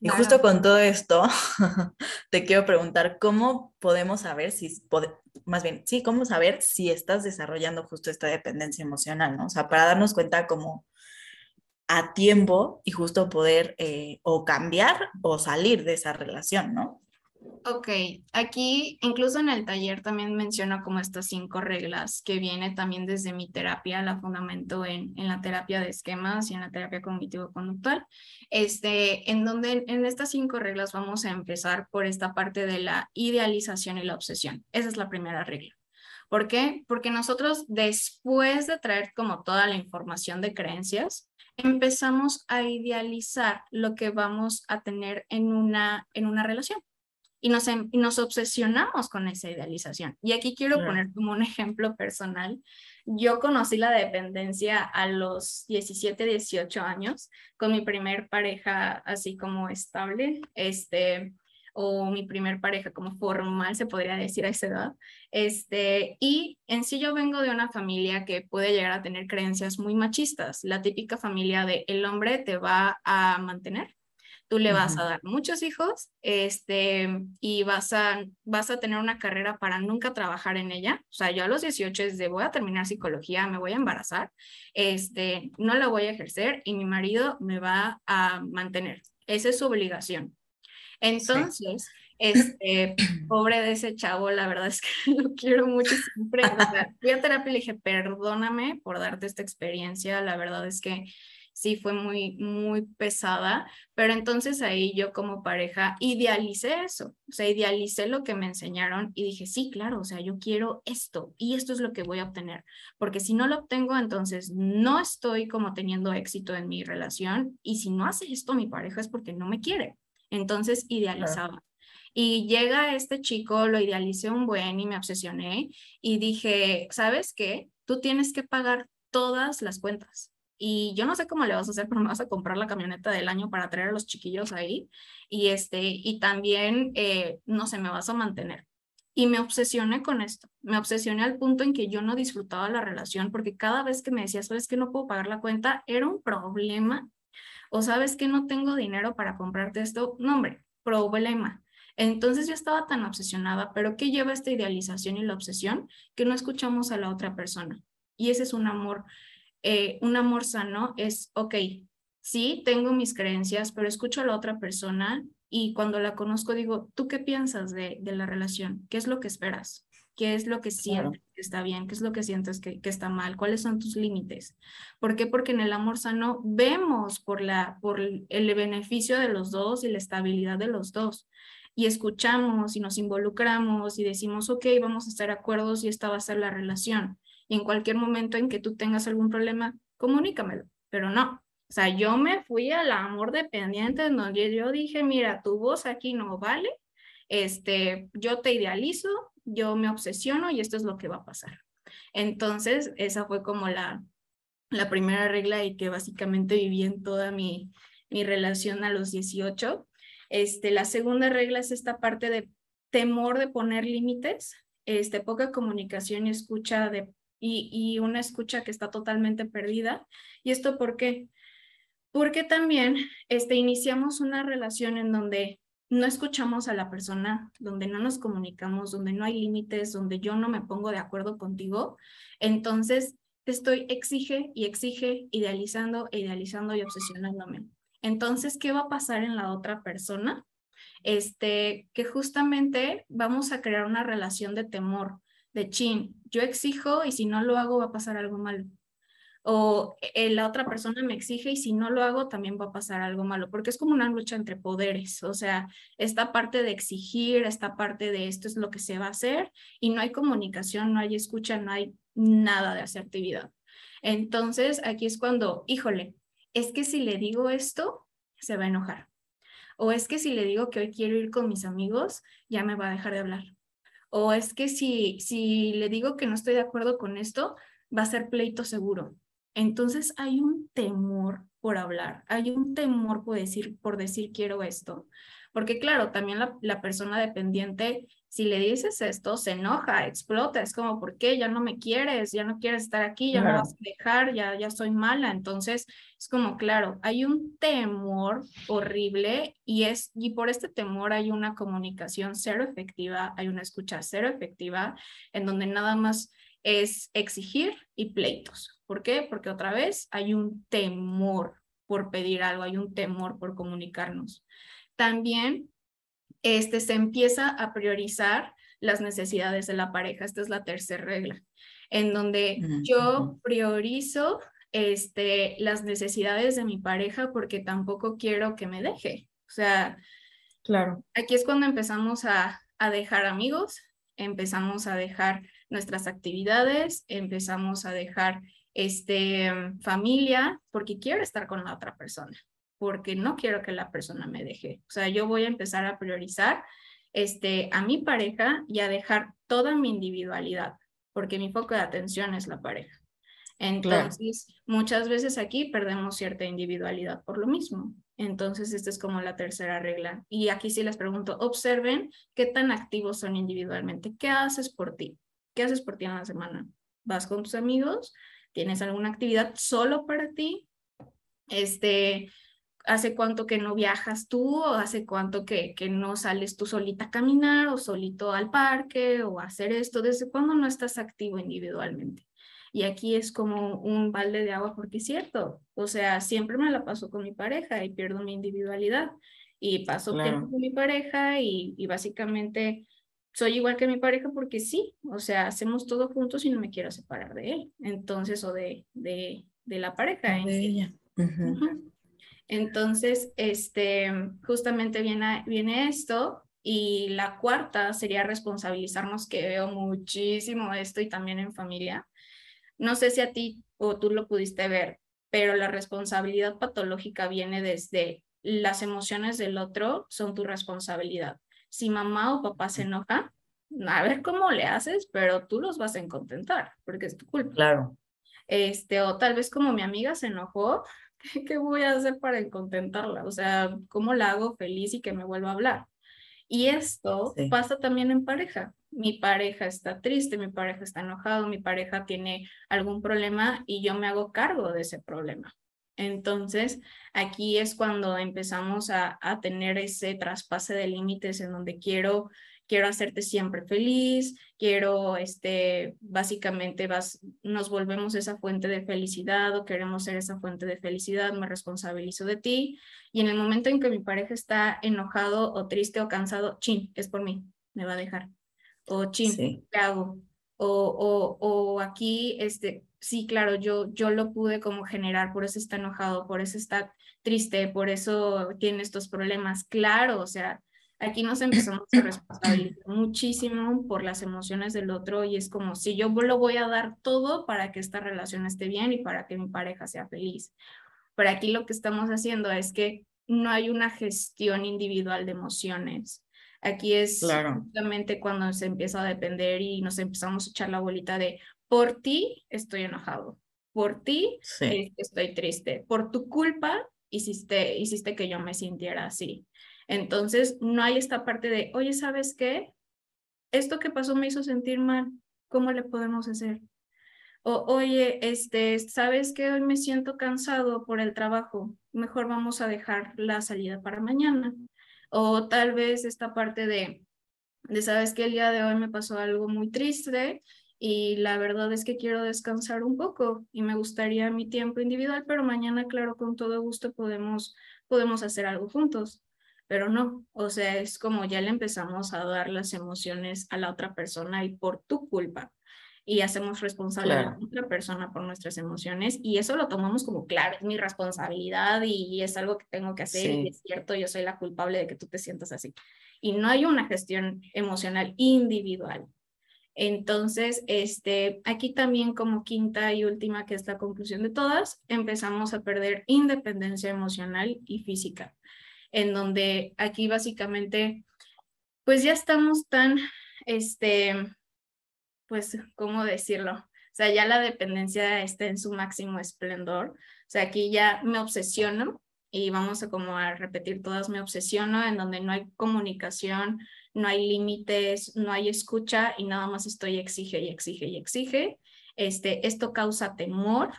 Y justo con todo esto, te quiero preguntar, ¿cómo podemos saber si, más bien, sí, cómo saber si estás desarrollando justo esta dependencia emocional, ¿no? O sea, para darnos cuenta como a tiempo y justo poder eh, o cambiar o salir de esa relación, ¿no? Ok, aquí incluso en el taller también menciono como estas cinco reglas que viene también desde mi terapia, la fundamento en, en la terapia de esquemas y en la terapia cognitivo-conductual, este, en donde en estas cinco reglas vamos a empezar por esta parte de la idealización y la obsesión. Esa es la primera regla. ¿Por qué? Porque nosotros después de traer como toda la información de creencias, empezamos a idealizar lo que vamos a tener en una, en una relación y nos, em, y nos obsesionamos con esa idealización. Y aquí quiero poner como un ejemplo personal. Yo conocí la dependencia a los 17, 18 años con mi primer pareja así como estable, este, o mi primer pareja como formal, se podría decir a esa edad. Este, y en sí yo vengo de una familia que puede llegar a tener creencias muy machistas, la típica familia de el hombre te va a mantener, tú le vas a dar muchos hijos este, y vas a, vas a tener una carrera para nunca trabajar en ella. O sea, yo a los 18 es de voy a terminar psicología, me voy a embarazar, este, no la voy a ejercer y mi marido me va a mantener. Esa es su obligación. Entonces, este, pobre de ese chavo, la verdad es que lo quiero mucho siempre. fui a terapia y le dije, perdóname por darte esta experiencia, la verdad es que sí fue muy, muy pesada, pero entonces ahí yo como pareja idealicé eso, o sea, idealicé lo que me enseñaron y dije, sí, claro, o sea, yo quiero esto y esto es lo que voy a obtener, porque si no lo obtengo, entonces no estoy como teniendo éxito en mi relación y si no hace esto mi pareja es porque no me quiere. Entonces idealizaba. Y llega este chico, lo idealicé un buen y me obsesioné y dije, ¿sabes qué? Tú tienes que pagar todas las cuentas y yo no sé cómo le vas a hacer, pero me vas a comprar la camioneta del año para traer a los chiquillos ahí y este y también eh, no sé me vas a mantener Y me obsesioné con esto, me obsesioné al punto en que yo no disfrutaba la relación porque cada vez que me decía, sabes que no puedo pagar la cuenta, era un problema. O sabes que no tengo dinero para comprarte esto, no hombre, problema. Entonces yo estaba tan obsesionada, pero ¿qué lleva esta idealización y la obsesión? Que no escuchamos a la otra persona. Y ese es un amor, eh, un amor sano, es, ok, sí, tengo mis creencias, pero escucho a la otra persona y cuando la conozco digo, ¿tú qué piensas de, de la relación? ¿Qué es lo que esperas? ¿Qué es lo que sientes que está bien? ¿Qué es lo que sientes que, que, está mal? ¿Cuáles son tus límites? ¿Por qué? Porque en el amor sano vemos por, la, por el beneficio de los dos y la estabilidad de los dos. Y escuchamos y nos involucramos y decimos, ok, vamos a estar de acuerdo y esta va a ser la relación. Y en cualquier momento en que tú tengas algún problema, comunícamelo. Pero no, o sea, yo me fui al amor dependiente donde yo dije, mira, tu voz aquí no vale, este, yo te idealizo, yo me obsesiono y esto es lo que va a pasar. Entonces, esa fue como la, la primera regla y que básicamente viví en toda mi, mi relación a los 18. Este, la segunda regla es esta parte de temor de poner límites, este, poca comunicación y escucha de, y, una escucha que está totalmente perdida. ¿Y esto por qué? porque también este, iniciamos una relación en donde no escuchamos a la persona, donde no nos comunicamos, donde no hay límites, donde yo no me pongo de acuerdo contigo, entonces estoy exige y exige, idealizando, idealizando y obsesionándome. Entonces, ¿qué va a pasar en la otra persona? Este, que justamente vamos a crear una relación de temor, de chin, yo exijo y si no lo hago va a pasar algo malo o eh, la otra persona me exige y si no lo hago también va a pasar algo malo, porque es como una lucha entre poderes, o sea, esta parte de exigir, esta parte de esto es lo que se va a hacer y no hay comunicación, no hay escucha, no hay nada de asertividad. Entonces, aquí es cuando, híjole, es que si le digo esto, se va a enojar. O es que si le digo que hoy quiero ir con mis amigos, ya me va a dejar de hablar. O es que si, si le digo que no estoy de acuerdo con esto, va a ser pleito seguro. Entonces hay un temor por hablar, hay un temor por decir, por decir quiero esto. Porque claro, también la, la, persona dependiente, si le dices esto, se enoja, explota, es como, ¿por qué? Ya no me quieres, ya no quieres estar aquí, ya me vas a dejar, ya, ya soy mala. Entonces, es como, claro, hay un temor horrible y, es, y por este temor hay una comunicación cero efectiva, hay una escucha cero efectiva, en donde nada más es exigir y pleitos. ¿Por qué? Porque otra vez hay un temor por pedir algo, hay un temor por comunicarnos. También este, se empieza a priorizar las necesidades de la pareja. Esta es la tercera regla, en donde yo priorizo este, las necesidades de mi pareja porque tampoco quiero que me deje. O sea, claro. Aquí es cuando empezamos a, a dejar amigos, empezamos a dejar nuestras actividades, empezamos a dejar este, familia, porque quiero estar con la otra persona, porque no quiero que la persona me deje. O sea, yo voy a empezar a priorizar este, a mi pareja y a dejar toda mi individualidad, porque mi foco de atención es la pareja. Entonces, muchas veces aquí perdemos cierta individualidad por lo mismo. Entonces, esta es como la tercera regla. Y aquí sí les pregunto, observen qué tan activos son individualmente. ¿Qué haces por ti? ¿Qué haces por ti en la semana? ¿Vas con tus amigos? ¿Tienes alguna actividad solo para ti? Este, ¿Hace cuánto que no viajas tú o hace cuánto que, que no sales tú solita a caminar o solito al parque o a hacer esto? ¿Desde cuándo no estás activo individualmente? Y aquí es como un balde de agua porque es cierto, o sea, siempre me la paso con mi pareja y pierdo mi individualidad y paso tiempo con mi pareja y, y básicamente soy igual que mi pareja porque sí, o sea, hacemos todo juntos y no me quiero separar de él, entonces, o de, de, de la pareja. De ella. Entonces, este, justamente viene, viene esto y la cuarta sería responsabilizarnos, que veo muchísimo esto y también en familia. No sé si a ti o tú lo pudiste ver, pero la responsabilidad patológica viene desde las emociones del otro son tu responsabilidad si mamá o papá se enoja, a ver cómo le haces, pero tú los vas a contentar, porque es tu culpa. Claro. Este, o tal vez como mi amiga se enojó, ¿qué, voy a hacer para contentarla? O sea, ¿cómo la hago feliz y que me vuelva a hablar? Y esto pasa también en pareja. mi pareja está triste, mi pareja está enojado, mi pareja tiene algún problema y yo me hago cargo de ese problema. Entonces, aquí es cuando empezamos a, a tener ese traspase de límites en donde quiero quiero hacerte siempre feliz, quiero, este, básicamente vas, nos volvemos esa fuente de felicidad o queremos ser esa fuente de felicidad, me responsabilizo de ti. Y en el momento en que mi pareja está enojado o triste o cansado, chin, es por mí, me va a dejar. O chin, ¿qué hago? O, o, o aquí, este, sí, claro, yo, yo lo pude como generar, por eso está enojado, por eso está triste, por eso tiene estos problemas. Claro, o sea, aquí nos empezamos a responsabilizar muchísimo por las emociones del otro y es como si yo lo voy a dar todo para que esta relación esté bien y para que mi pareja sea feliz. Pero aquí lo que estamos haciendo es que no hay una gestión individual de emociones. Aquí es justamente cuando se empieza a depender y nos empezamos a echar la bolita de por ti estoy enojado, por ti estoy triste, por tu culpa hiciste, hiciste que yo me sintiera así. Entonces, no hay esta parte de, oye, ¿sabes qué? Esto que pasó me hizo sentir mal, ¿cómo le podemos hacer? O, oye, este, ¿sabes qué? Hoy me siento cansado por el trabajo, mejor vamos a dejar la salida para mañana. O tal vez esta parte de, de, ¿sabes qué? El día de hoy me pasó algo muy triste y la verdad es que quiero descansar un poco y me gustaría mi tiempo individual, pero mañana, claro, con todo gusto podemos, podemos hacer algo juntos pero no, o sea, es como ya le empezamos a dar las emociones a la otra persona y por tu culpa. Y hacemos responsable a la otra persona por nuestras emociones y eso lo tomamos como, claro, es mi responsabilidad y, es algo que tengo que hacer y es cierto, yo soy la culpable de que tú te sientas así. Y no hay una gestión emocional individual. Entonces, este, aquí también como quinta y última, que es la conclusión de todas, empezamos a perder independencia emocional y física en donde aquí básicamente, pues ya estamos tan, este, pues, ¿cómo decirlo? O sea, ya la dependencia está en su máximo esplendor. O sea, aquí ya me obsesiono y vamos a como a repetir todas, me obsesiono en donde no hay comunicación, no hay límites, no hay escucha y nada más estoy exige y exige y exige. Este, esto causa temor,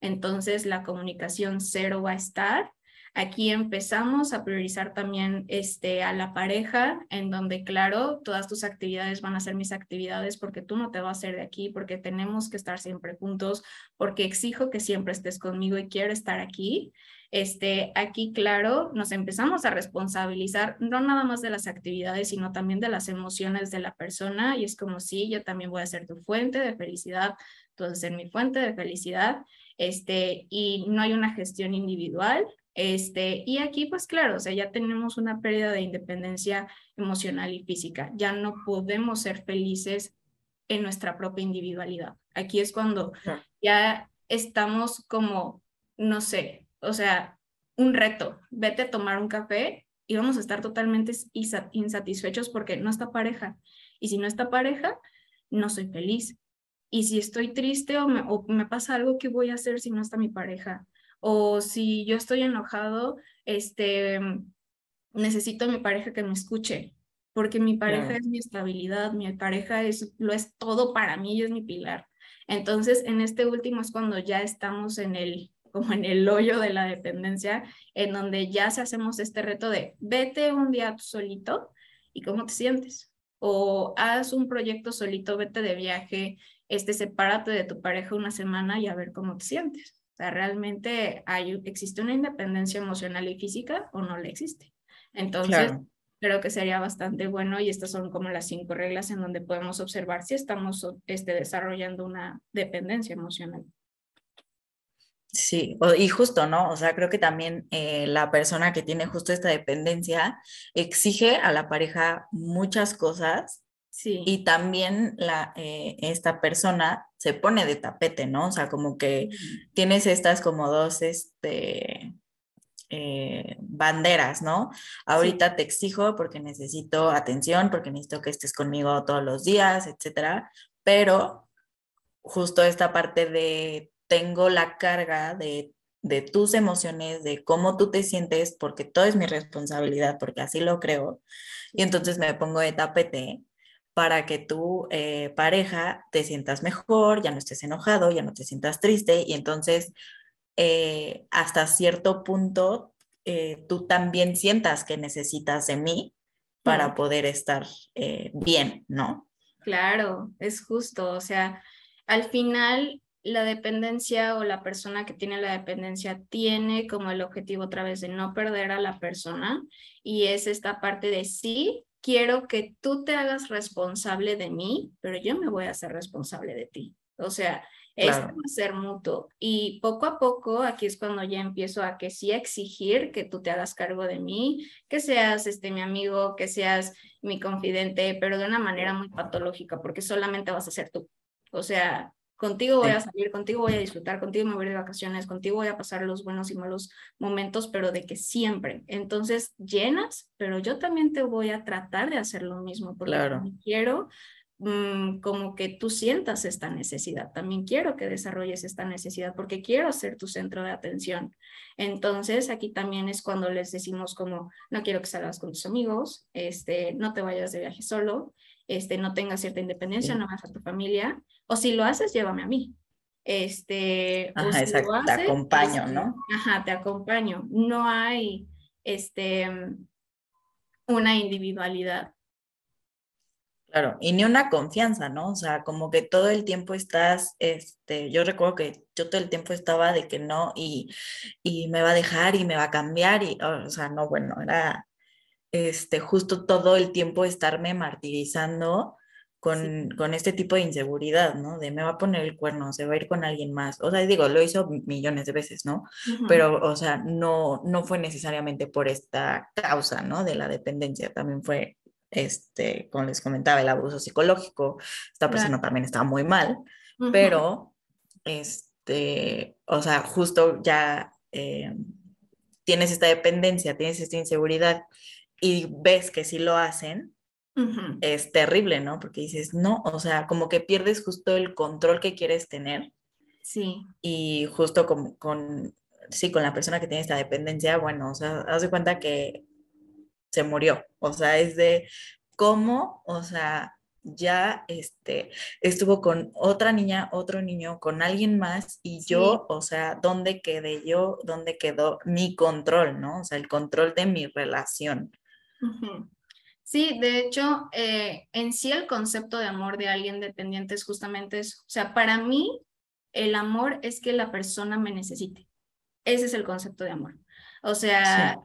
entonces la comunicación cero va a estar Aquí empezamos a priorizar también este, a la pareja, en donde, claro, todas tus actividades van a ser mis actividades porque tú no te vas a hacer de aquí, porque tenemos que estar siempre juntos, porque exijo que siempre estés conmigo y quiero estar aquí. Este, aquí, claro, nos empezamos a responsabilizar no nada más de las actividades, sino también de las emociones de la persona. Y es como, sí, yo también voy a ser tu fuente de felicidad, tú vas a ser mi fuente de felicidad. Este, y no hay una gestión individual, este, y aquí, pues claro, o sea, ya tenemos una pérdida de independencia emocional y física. Ya no podemos ser felices en nuestra propia individualidad. Aquí es cuando ya estamos como, no sé, o sea, un reto. Vete a tomar un café y vamos a estar totalmente insatisfechos porque no está pareja. Y si no está pareja, no soy feliz. Y si estoy triste o me, o me pasa algo, ¿qué voy a hacer si no está mi pareja? O si yo estoy enojado, este, necesito a mi pareja que me escuche, porque mi pareja es mi estabilidad, mi pareja es, lo es todo para mí y es mi pilar. Entonces, en este último es cuando ya estamos en el, como en el hoyo de la dependencia, en donde ya se hacemos este reto de vete un día tú solito y cómo te sientes. O haz un proyecto solito, vete de viaje, este, sepárate de tu pareja una semana y a ver cómo te sientes sea, realmente hay, existe una independencia emocional y física o no le existe. Entonces, creo que sería bastante bueno y estas son como las cinco reglas en donde podemos observar si estamos este, desarrollando una dependencia emocional. Sí, y justo, ¿no? O sea, creo que también eh, la persona que tiene justo esta dependencia exige a la pareja muchas cosas y también la, eh, esta persona se pone de tapete, ¿no? O sea, como que tienes estas como dos este, eh, banderas, ¿no? Ahorita te exijo porque necesito atención, porque necesito que estés conmigo todos los días, etcétera. Pero justo esta parte de tengo la carga de, de tus emociones, de cómo tú te sientes, porque todo es mi responsabilidad, porque así lo creo. Y entonces me pongo de tapete para que tu eh, pareja te sientas mejor, ya no estés enojado, ya no te sientas triste y entonces eh, hasta cierto punto eh, tú también sientas que necesitas de mí para poder estar bien, ¿no? Claro, es justo, o sea, al final la dependencia o la persona que tiene la dependencia tiene como el objetivo otra vez de no perder a la persona y es esta parte de sí, quiero que tú te hagas responsable de mí, pero yo me voy a hacer responsable de ti. O sea, es ser mutuo. Y poco a poco, aquí es cuando ya empiezo a que sí exigir que tú te hagas cargo de mí, que seas este mi amigo, que seas mi confidente, pero de una manera muy patológica, porque solamente vas a ser tú. O sea, Contigo voy a salir, contigo voy a disfrutar, contigo me voy de vacaciones, contigo voy a pasar los buenos y malos momentos, pero de que siempre. Entonces, llenas, pero yo también te voy a tratar de hacer lo mismo, porque quiero mm, como que tú sientas esta necesidad. También quiero que desarrolles esta necesidad porque quiero ser tu centro de atención. Entonces, aquí también es cuando les decimos como, no quiero que salgas con tus amigos, este, no te vayas de viaje solo, este, no tengas cierta independencia, no vas a tu familia o si lo haces, llévame a mí. Este, ajá, exacto, te acompaño, ¿no? Ajá, te acompaño. No hay este, una individualidad. Claro, y ni una confianza, ¿no? O sea, como que todo el tiempo estás, este, yo recuerdo que yo todo el tiempo estaba de que no y, y me va a dejar y me va a cambiar y, o sea, no, bueno, era, este, justo todo el tiempo estarme martirizando con, con, este tipo de inseguridad, ¿no? De me va a poner el cuerno, se va a ir con alguien más. O sea, digo, lo hizo millones de veces, ¿no? Pero, o sea, no, no fue necesariamente por esta causa, ¿no? De la dependencia, también fue, este, como les comentaba, el abuso psicológico. Esta persona también estaba muy mal, pero, este, o sea, justo ya eh, tienes esta dependencia, tienes esta inseguridad y ves que sí lo hacen, es terrible, ¿no? Porque dices, no, o sea, como que pierdes justo el control que quieres tener. Sí. Y justo con, con, sí, con la persona que tiene esta dependencia, bueno, o sea, haz de cuenta que se murió. O sea, es de cómo, o sea, ya este, estuvo con otra niña, otro niño, con alguien más y yo, o sea, ¿dónde quedé yo? ¿Dónde quedó mi control, no? O sea, el control de mi relación. Sí, de hecho, eh, en sí el concepto de amor de alguien dependiente es justamente eso. O sea, para mí, el amor es que la persona me necesite. Ese es el concepto de amor. O sea,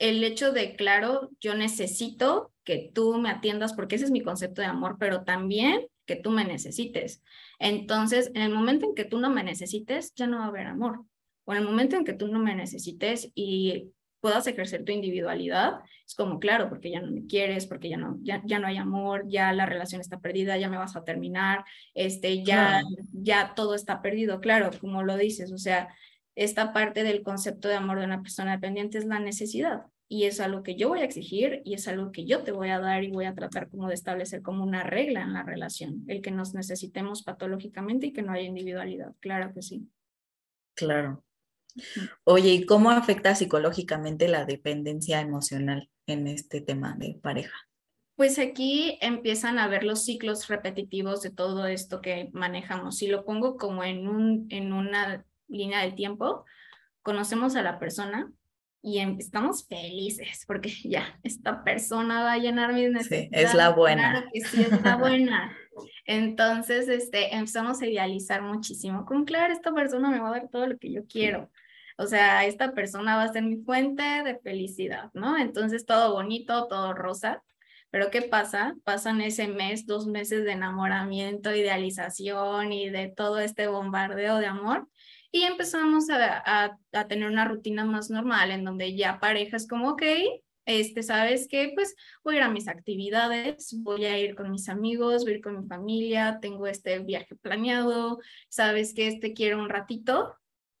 el hecho de, claro, yo necesito que tú me atiendas porque ese es mi concepto de amor, pero también que tú me necesites. Entonces, en el momento en que tú no me necesites, ya no va a haber amor. O en el momento en que tú no me necesites y puedas ejercer tu individualidad, es como, claro, porque ya no me quieres, porque ya no, ya, ya no hay amor, ya la relación está perdida, ya me vas a terminar, este, ya, ya todo está perdido, claro, como lo dices, o sea, esta parte del concepto de amor de una persona dependiente es la necesidad y es algo que yo voy a exigir y es algo que yo te voy a dar y voy a tratar como de establecer como una regla en la relación, el que nos necesitemos patológicamente y que no haya individualidad, claro que sí. Claro, Oye, ¿y cómo afecta psicológicamente la dependencia emocional en este tema de pareja? Pues aquí empiezan a ver los ciclos repetitivos de todo esto que manejamos. Si lo pongo como en, un, en una línea del tiempo, conocemos a la persona y em, estamos felices porque ya esta persona va a llenar mis necesidades. Sí, es la buena. Claro que sí, es la buena. Entonces, este, empezamos a idealizar muchísimo. Con claro, esta persona me va a dar todo lo que yo quiero. O sea, esta persona va a ser mi fuente de felicidad, ¿no? Entonces, todo bonito, todo rosa. Pero ¿qué pasa? Pasan ese mes, dos meses de enamoramiento, idealización y de todo este bombardeo de amor. Y empezamos a, a, tener una rutina más normal en donde ya parejas como, ok, este, ¿sabes qué? Pues voy a ir a mis actividades, voy a ir con mis amigos, voy a ir con mi familia, tengo este viaje planeado, ¿sabes qué? Este quiero un ratito.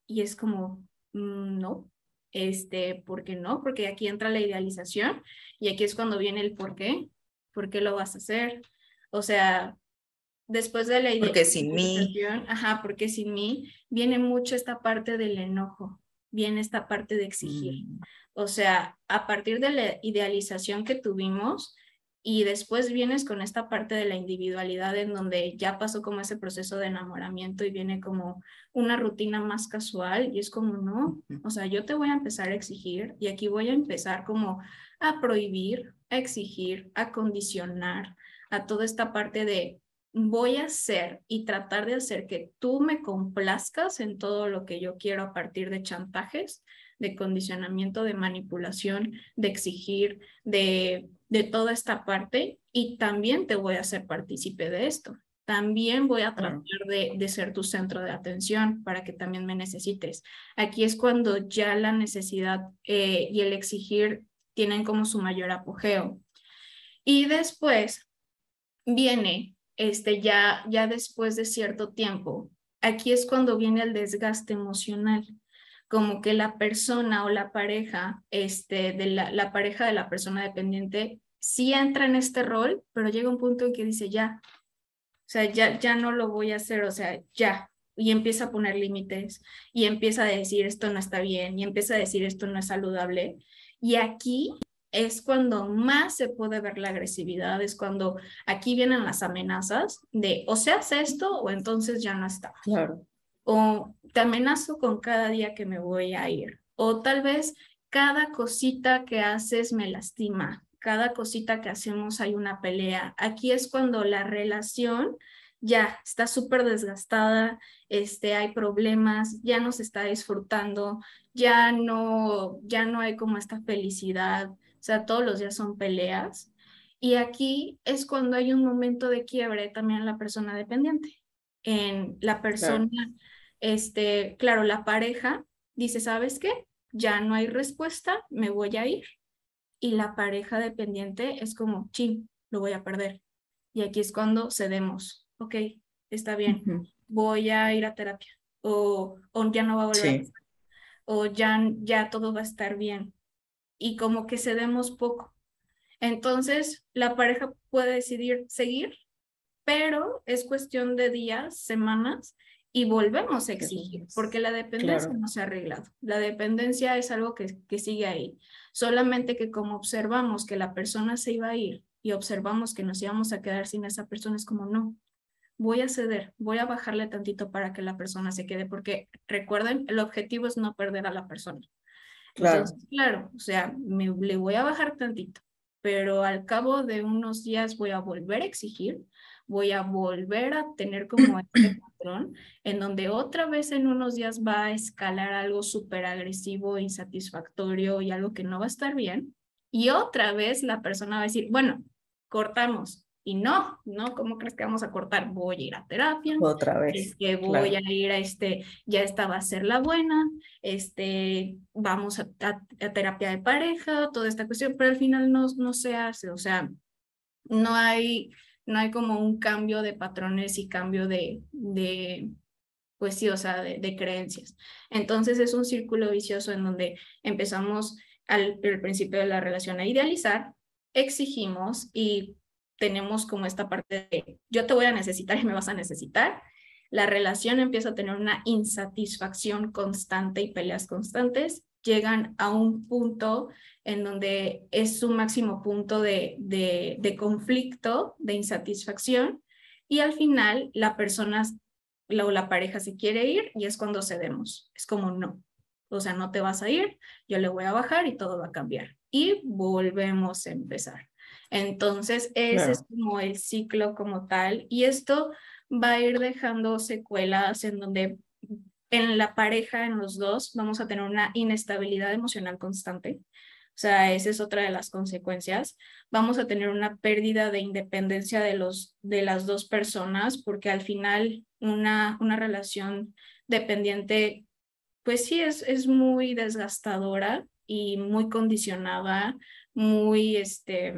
Y es como, mm, no, este, ¿por qué no? Porque aquí entra la idealización y aquí es cuando viene el por qué, ¿por qué lo vas a hacer? O sea, después de la. Porque sin mí. Ajá, porque sin mí viene mucho esta parte del enojo, viene esta parte de exigir. Mm. O sea, a partir de la idealización que tuvimos, y después vienes con esta parte de la individualidad en donde ya pasó como ese proceso de enamoramiento y viene como una rutina más casual y es como, no, o sea, yo te voy a empezar a exigir y aquí voy a empezar como a prohibir, a exigir, a condicionar, a toda esta parte de voy a hacer y tratar de hacer que tú me complazcas en todo lo que yo quiero a partir de chantajes, de condicionamiento, de manipulación, de exigir, de, de toda esta parte y también te voy a hacer partícipe de esto. También voy a tratar de, de, ser tu centro de atención para que también me necesites. Aquí es cuando ya la necesidad eh, y el exigir tienen como su mayor apogeo. Y después viene este, ya, ya después de cierto tiempo, aquí es cuando viene el desgaste emocional, como que la persona o la pareja, este, de la, la pareja de la persona dependiente, sí entra en este rol, pero llega un punto en que dice, ya, o sea, ya, ya no lo voy a hacer, o sea, ya, y empieza a poner límites y empieza a decir esto no está bien y empieza a decir esto no es saludable. Y aquí es cuando más se puede ver la agresividad, es cuando aquí vienen las amenazas de o se hace esto o entonces ya no está. Claro. O te amenazo con cada día que me voy a ir. O tal vez cada cosita que haces me lastima, cada cosita que hacemos hay una pelea. Aquí es cuando la relación ya está súper desgastada, este, hay problemas, ya no se está disfrutando, ya no, ya no hay como esta felicidad, o sea, todos los días son peleas. Y aquí es cuando hay un momento de quiebre también en la persona dependiente. En la persona, claro. este, claro, la pareja dice, ¿sabes qué? Ya no hay respuesta, me voy a ir. Y la pareja dependiente es como, ching, lo voy a perder. Y aquí es cuando cedemos, ok, está bien, uh -huh. voy a ir a terapia. O, o ya no va a volver. Sí. O ya, ya todo va a estar bien y como que cedemos poco. Entonces, la pareja puede decidir seguir, pero es cuestión de días, semanas, y volvemos a exigir, porque la dependencia claro. no se ha arreglado. La dependencia es algo que, que sigue ahí. Solamente que como observamos que la persona se iba a ir y observamos que nos íbamos a quedar sin esa persona, es como, no, voy a ceder, voy a bajarle tantito para que la persona se quede, porque recuerden, el objetivo es no perder a la persona. Claro. Entonces, claro, o sea, me, le voy a bajar tantito, pero al cabo de unos días voy a volver a exigir, voy a volver a tener como este patrón en donde otra vez en unos días va a escalar algo súper agresivo, insatisfactorio y algo que no va a estar bien. Y otra vez la persona va a decir, bueno, cortamos, y no, no, ¿cómo crees que vamos a cortar? Voy a ir a terapia. Otra vez. Es que voy claro. a ir a este, ya esta va a ser la buena, este, vamos a, a, a, terapia de pareja, toda esta cuestión, pero al final no, no se hace, o sea, no hay, no hay como un cambio de patrones y cambio de, de pues sí, o sea, de, de creencias. Entonces es un círculo vicioso en donde empezamos al, al principio de la relación a idealizar, exigimos y tenemos como esta parte de yo te voy a necesitar y me vas a necesitar, la relación empieza a tener una insatisfacción constante y peleas constantes, llegan a un punto en donde es su máximo punto de, de, de conflicto, de insatisfacción, y al final la persona o la pareja se quiere ir y es cuando cedemos, es como no, o sea, no te vas a ir, yo le voy a bajar y todo va a cambiar. Y volvemos a empezar. Entonces, ese claro. es como el ciclo como tal. Y esto va a ir dejando secuelas en donde en la pareja, en los dos, vamos a tener una inestabilidad emocional constante. O sea, esa es otra de las consecuencias. Vamos a tener una pérdida de independencia de, los, de las dos personas porque al final una, una relación dependiente, pues sí, es, es muy desgastadora y muy condicionada, muy, este,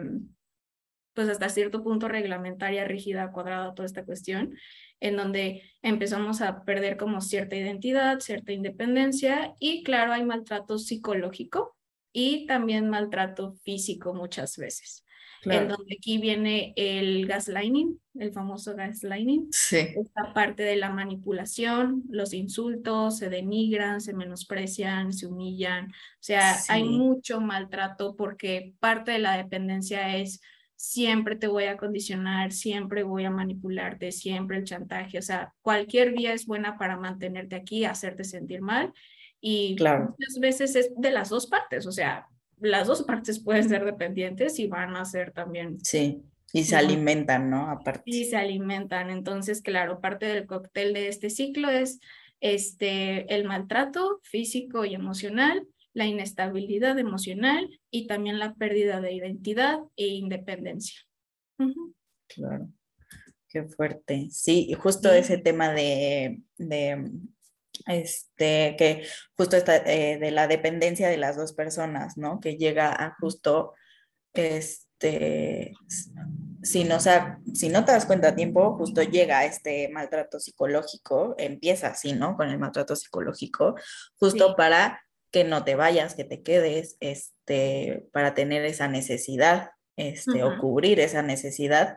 pues hasta cierto punto reglamentaria, rígida, cuadrada, toda esta cuestión, en donde empezamos a perder como cierta identidad, cierta independencia y claro, hay maltrato psicológico y también maltrato físico muchas veces. Claro. En donde aquí viene el gaslighting, el famoso gaslighting. Sí. Esta parte de la manipulación, los insultos, se denigran, se menosprecian, se humillan. O sea, sí. hay mucho maltrato porque parte de la dependencia es siempre te voy a condicionar, siempre voy a manipularte, siempre el chantaje, o sea, cualquier vía es buena para mantenerte aquí, hacerte sentir mal y muchas veces es de las dos partes, o sea, las dos partes pueden ser dependientes y van a ser también. Sí, y se alimentan, ¿no? Aparte. Y se alimentan. Entonces, claro, parte del cóctel de este ciclo es este, el maltrato físico y emocional, la inestabilidad emocional y también la pérdida de identidad e independencia. Claro, qué fuerte. Sí, y justo ese tema de, de este, que justo está eh, de la dependencia de las dos personas, ¿no? Que llega a justo, este, si no, sea, si no te das cuenta a tiempo, justo llega este maltrato psicológico, empieza así, ¿no? Con el maltrato psicológico, justo para que no te vayas, que te quedes, este, para tener esa necesidad, este, o cubrir esa necesidad.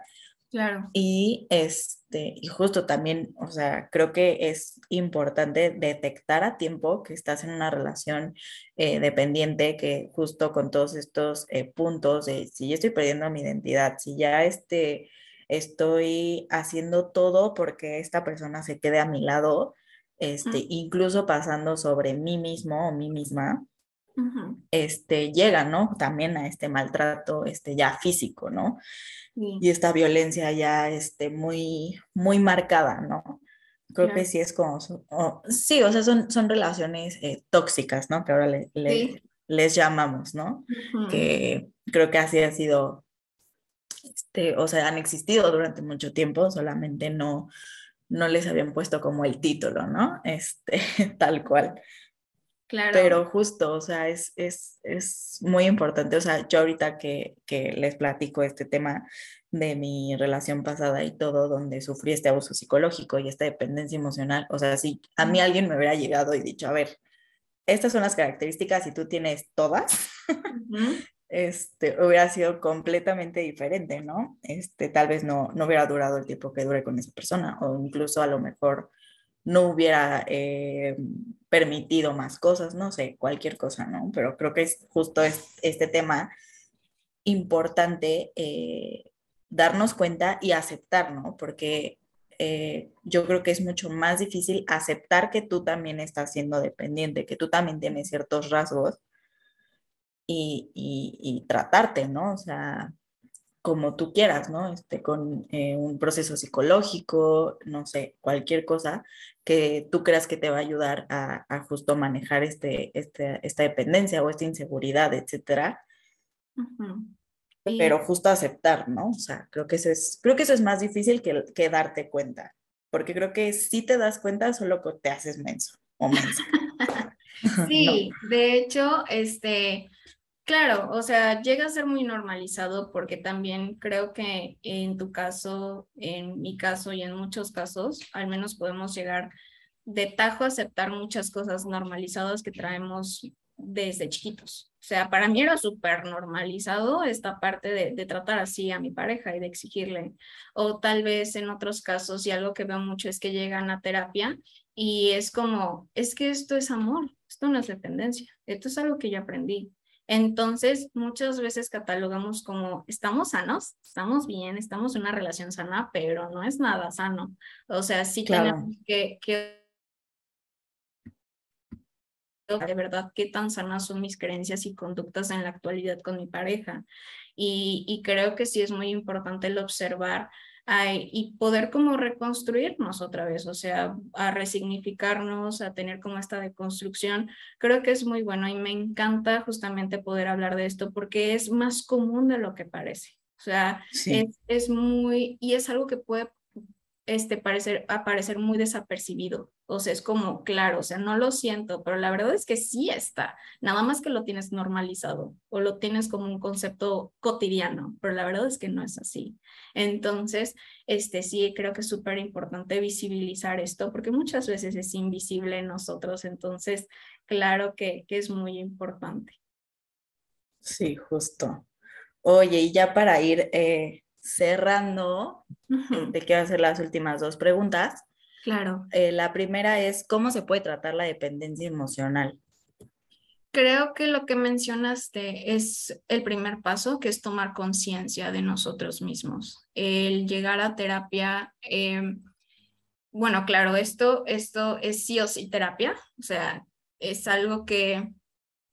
Claro. Y este, y justo también, o sea, creo que es importante detectar a tiempo que estás en una relación eh, dependiente, que justo con todos estos eh, puntos de si yo estoy perdiendo mi identidad, si ya este, estoy haciendo todo porque esta persona se quede a mi lado, este, incluso pasando sobre mí mismo o mí misma, este, llega, ¿no? También a este maltrato, este, ya físico, ¿no? Y esta violencia ya, este, muy, muy marcada, ¿no? Creo que sí es como, sí, o sea, son, son relaciones eh, tóxicas, ¿no? Que ahora le, les llamamos, ¿no? Que creo que así ha sido, este, o sea, han existido durante mucho tiempo, solamente no, no les habían puesto como el título, ¿no? Este, tal cual. Claro. Pero justo, o sea, es, es, es muy importante, o sea, yo ahorita que, que, les platico este tema de mi relación pasada y todo, donde sufrí este abuso psicológico y esta dependencia emocional, o sea, si a mí alguien me hubiera llegado y dicho, a ver, estas son las características y tú tienes todas, este, hubiera sido completamente diferente, ¿no? Este, tal vez no, no hubiera durado el tiempo que dure con esa persona o incluso a lo mejor no hubiera eh, permitido más cosas, no sé, cualquier cosa, ¿no? Pero creo que es justo este tema importante eh, darnos cuenta y aceptar, ¿no? Porque eh, yo creo que es mucho más difícil aceptar que tú también estás siendo dependiente, que tú también tienes ciertos rasgos y, tratarte, ¿no? O sea, como tú quieras, ¿no? Este, con eh, un proceso psicológico, no sé, cualquier cosa que tú creas que te va a ayudar a, justo manejar este, este, esta dependencia o esta inseguridad, etcétera. Pero justo aceptar, ¿no? O sea, creo que eso es, creo que eso es más difícil que, que darte cuenta, porque creo que si te das cuenta, solo te haces menso o menso. sí, de hecho, este, Claro, o sea, llega a ser muy normalizado porque también creo que en tu caso, en mi caso y en muchos casos, al menos podemos llegar de tajo a aceptar muchas cosas normalizadas que traemos desde chiquitos. O sea, para mí era súper normalizado esta parte de, tratar así a mi pareja y de exigirle. O tal vez en otros casos, y algo que veo mucho es que llegan a terapia y es como, es que esto es amor, esto no es dependencia, esto es algo que yo aprendí. Entonces, muchas veces catalogamos como estamos sanos, estamos bien, estamos en una relación sana, pero no es nada sano. O sea, sí tenemos que, que de verdad qué tan sanas son mis creencias y conductas en la actualidad con mi pareja. Y, y creo que sí es muy importante el observar y poder como reconstruirnos otra vez, o sea, a resignificarnos, a tener como esta deconstrucción. Creo que es muy bueno y me encanta justamente poder hablar de esto porque es más común de lo que parece. O sea, es, es, muy, y es algo que puede este, parecer, aparecer muy desapercibido. O sea, es como, claro, o sea, no lo siento, pero la verdad es que sí está. Nada más que lo tienes normalizado o lo tienes como un concepto cotidiano, pero la verdad es que no es así. Entonces, este, sí, creo que es súper importante visibilizar esto porque muchas veces es invisible en nosotros. Entonces, claro que, que es muy importante. Sí, justo. Oye, y ya para ir eh, cerrando, te quiero hacer las últimas dos preguntas. Claro. Eh, la primera es, ¿cómo se puede tratar la dependencia emocional? Creo que lo que mencionaste es el primer paso, que es tomar conciencia de nosotros mismos. El llegar a terapia, em, bueno, claro, esto, esto es sí o sí terapia, o sea, es algo que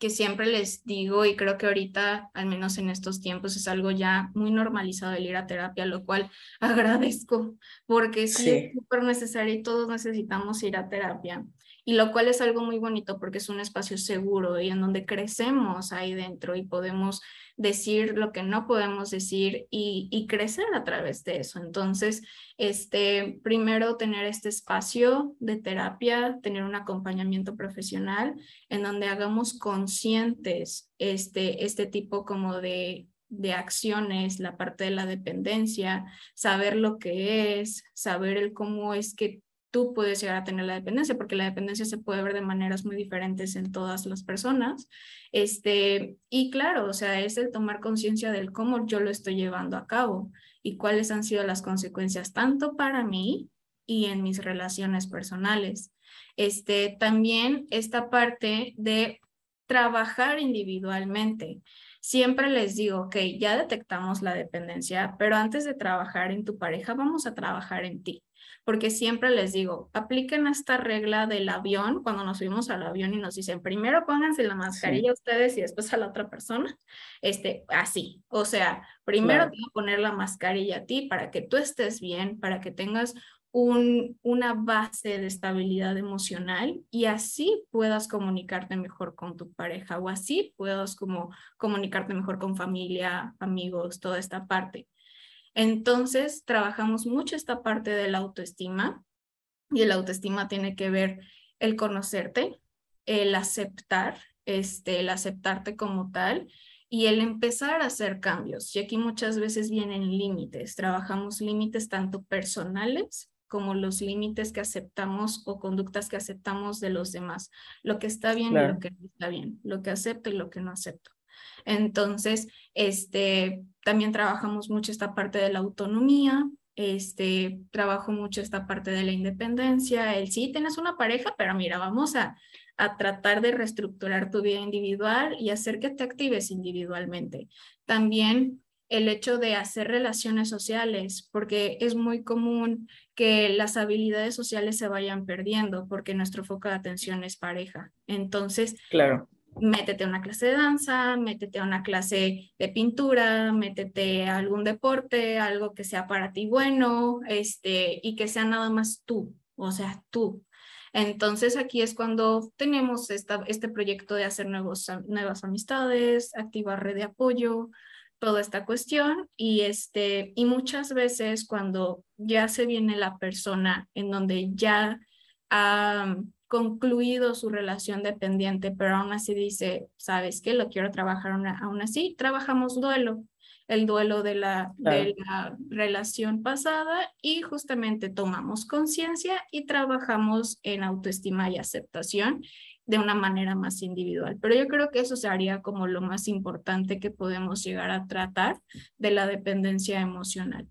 que siempre les digo y creo que ahorita, al menos en estos tiempos, es algo ya muy normalizado el ir a terapia, lo cual agradezco porque sí, es súper necesario y todos necesitamos ir a terapia. Y lo cual es algo muy bonito porque es un espacio seguro y en donde crecemos ahí dentro y podemos decir lo que no podemos decir y, y crecer a través de eso. Entonces, este, primero tener este espacio de terapia, tener un acompañamiento profesional en donde hagamos conscientes este, este tipo como de de acciones, la parte de la dependencia, saber lo que es, saber el cómo es que tú puedes llegar a tener la dependencia, porque la dependencia se puede ver de maneras muy diferentes en todas las personas. Este, y claro, o sea, es el tomar conciencia del cómo yo lo estoy llevando a cabo y cuáles han sido las consecuencias tanto para mí y en mis relaciones personales. Este, también esta parte de trabajar individualmente. Siempre les digo, ok, ya detectamos la dependencia, pero antes de trabajar en tu pareja, vamos a trabajar en ti porque siempre les digo, apliquen esta regla del avión cuando nos subimos al avión y nos dicen, primero pónganse la mascarilla ustedes y después a la otra persona, este, así, o sea, primero te voy a poner la mascarilla a ti para que tú estés bien, para que tengas un, una base de estabilidad emocional y así puedas comunicarte mejor con tu pareja o así puedas como comunicarte mejor con familia, amigos, toda esta parte. Entonces, trabajamos mucho esta parte de la autoestima y el autoestima tiene que ver el conocerte, el aceptar, este, el aceptarte como tal y el empezar a hacer cambios. Y aquí muchas veces vienen límites. Trabajamos límites tanto personales como los límites que aceptamos o conductas que aceptamos de los demás. Lo que está bien y lo que no está bien. Lo que acepto y lo que no acepto. Entonces, este, también trabajamos mucho esta parte de la autonomía, este, trabajo mucho esta parte de la independencia, el sí, tienes una pareja, pero mira, vamos a, a tratar de reestructurar tu vida individual y hacer que te actives individualmente. También el hecho de hacer relaciones sociales, porque es muy común que las habilidades sociales se vayan perdiendo porque nuestro foco de atención es pareja. Entonces, claro métete a una clase de danza, métete a una clase de pintura, métete a algún deporte, algo que sea para ti bueno, este, y que sea nada más tú, o sea, tú. Entonces aquí es cuando tenemos esta, este proyecto de hacer nuevos, nuevas amistades, activar red de apoyo, toda esta cuestión y este y muchas veces cuando ya se viene la persona en donde ya concluido su relación dependiente, pero aún así dice, ¿sabes qué? Lo quiero trabajar aún así. Trabajamos duelo, el duelo de la, de la relación pasada y justamente tomamos conciencia y trabajamos en autoestima y aceptación de una manera más individual. Pero yo creo que eso sería como lo más importante que podemos llegar a tratar de la dependencia emocional.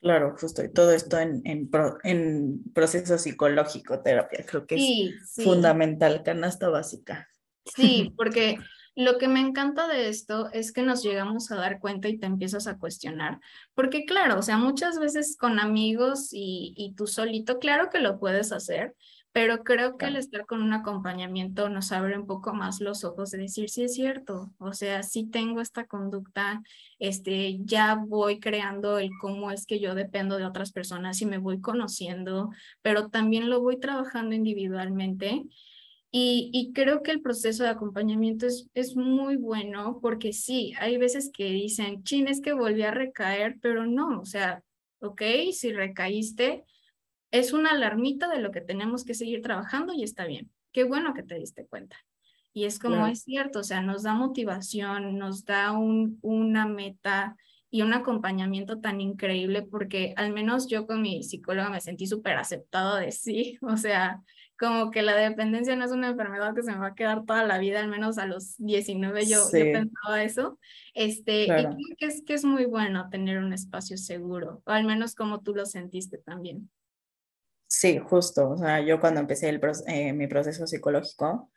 Claro, justo, y todo esto en, en, en proceso psicológico, terapia, creo que es fundamental, canasta básica. Sí, porque lo que me encanta de esto es que nos llegamos a dar cuenta y te empiezas a cuestionar, porque claro, o sea, muchas veces con amigos y, y tú solito, claro que lo puedes hacer, pero creo que el estar con un acompañamiento nos abre un poco más los ojos de decir, sí es cierto, o sea, sí tengo esta conducta, este, ya voy creando el cómo es que yo dependo de otras personas y me voy conociendo, pero también lo voy trabajando individualmente. Y, y creo que el proceso de acompañamiento es, es muy bueno porque sí, hay veces que dicen, chin, es que volví a recaer, pero no, o sea, ok, si recaíste, es una alarmita de lo que tenemos que seguir trabajando y está bien. Qué bueno que te diste cuenta. Y es como es cierto, o sea, nos da motivación, nos da un, una meta y un acompañamiento tan increíble porque al menos yo con mi psicóloga me sentí súper aceptado de sí, o sea, como que la dependencia no es una enfermedad que se me va a quedar toda la vida, al menos a los 19 yo, yo pensaba eso, este, y creo que es, que es muy bueno tener un espacio seguro, o al menos como tú lo sentiste también. Sí, justo. O sea, yo cuando empecé el, eh, mi proceso psicológico,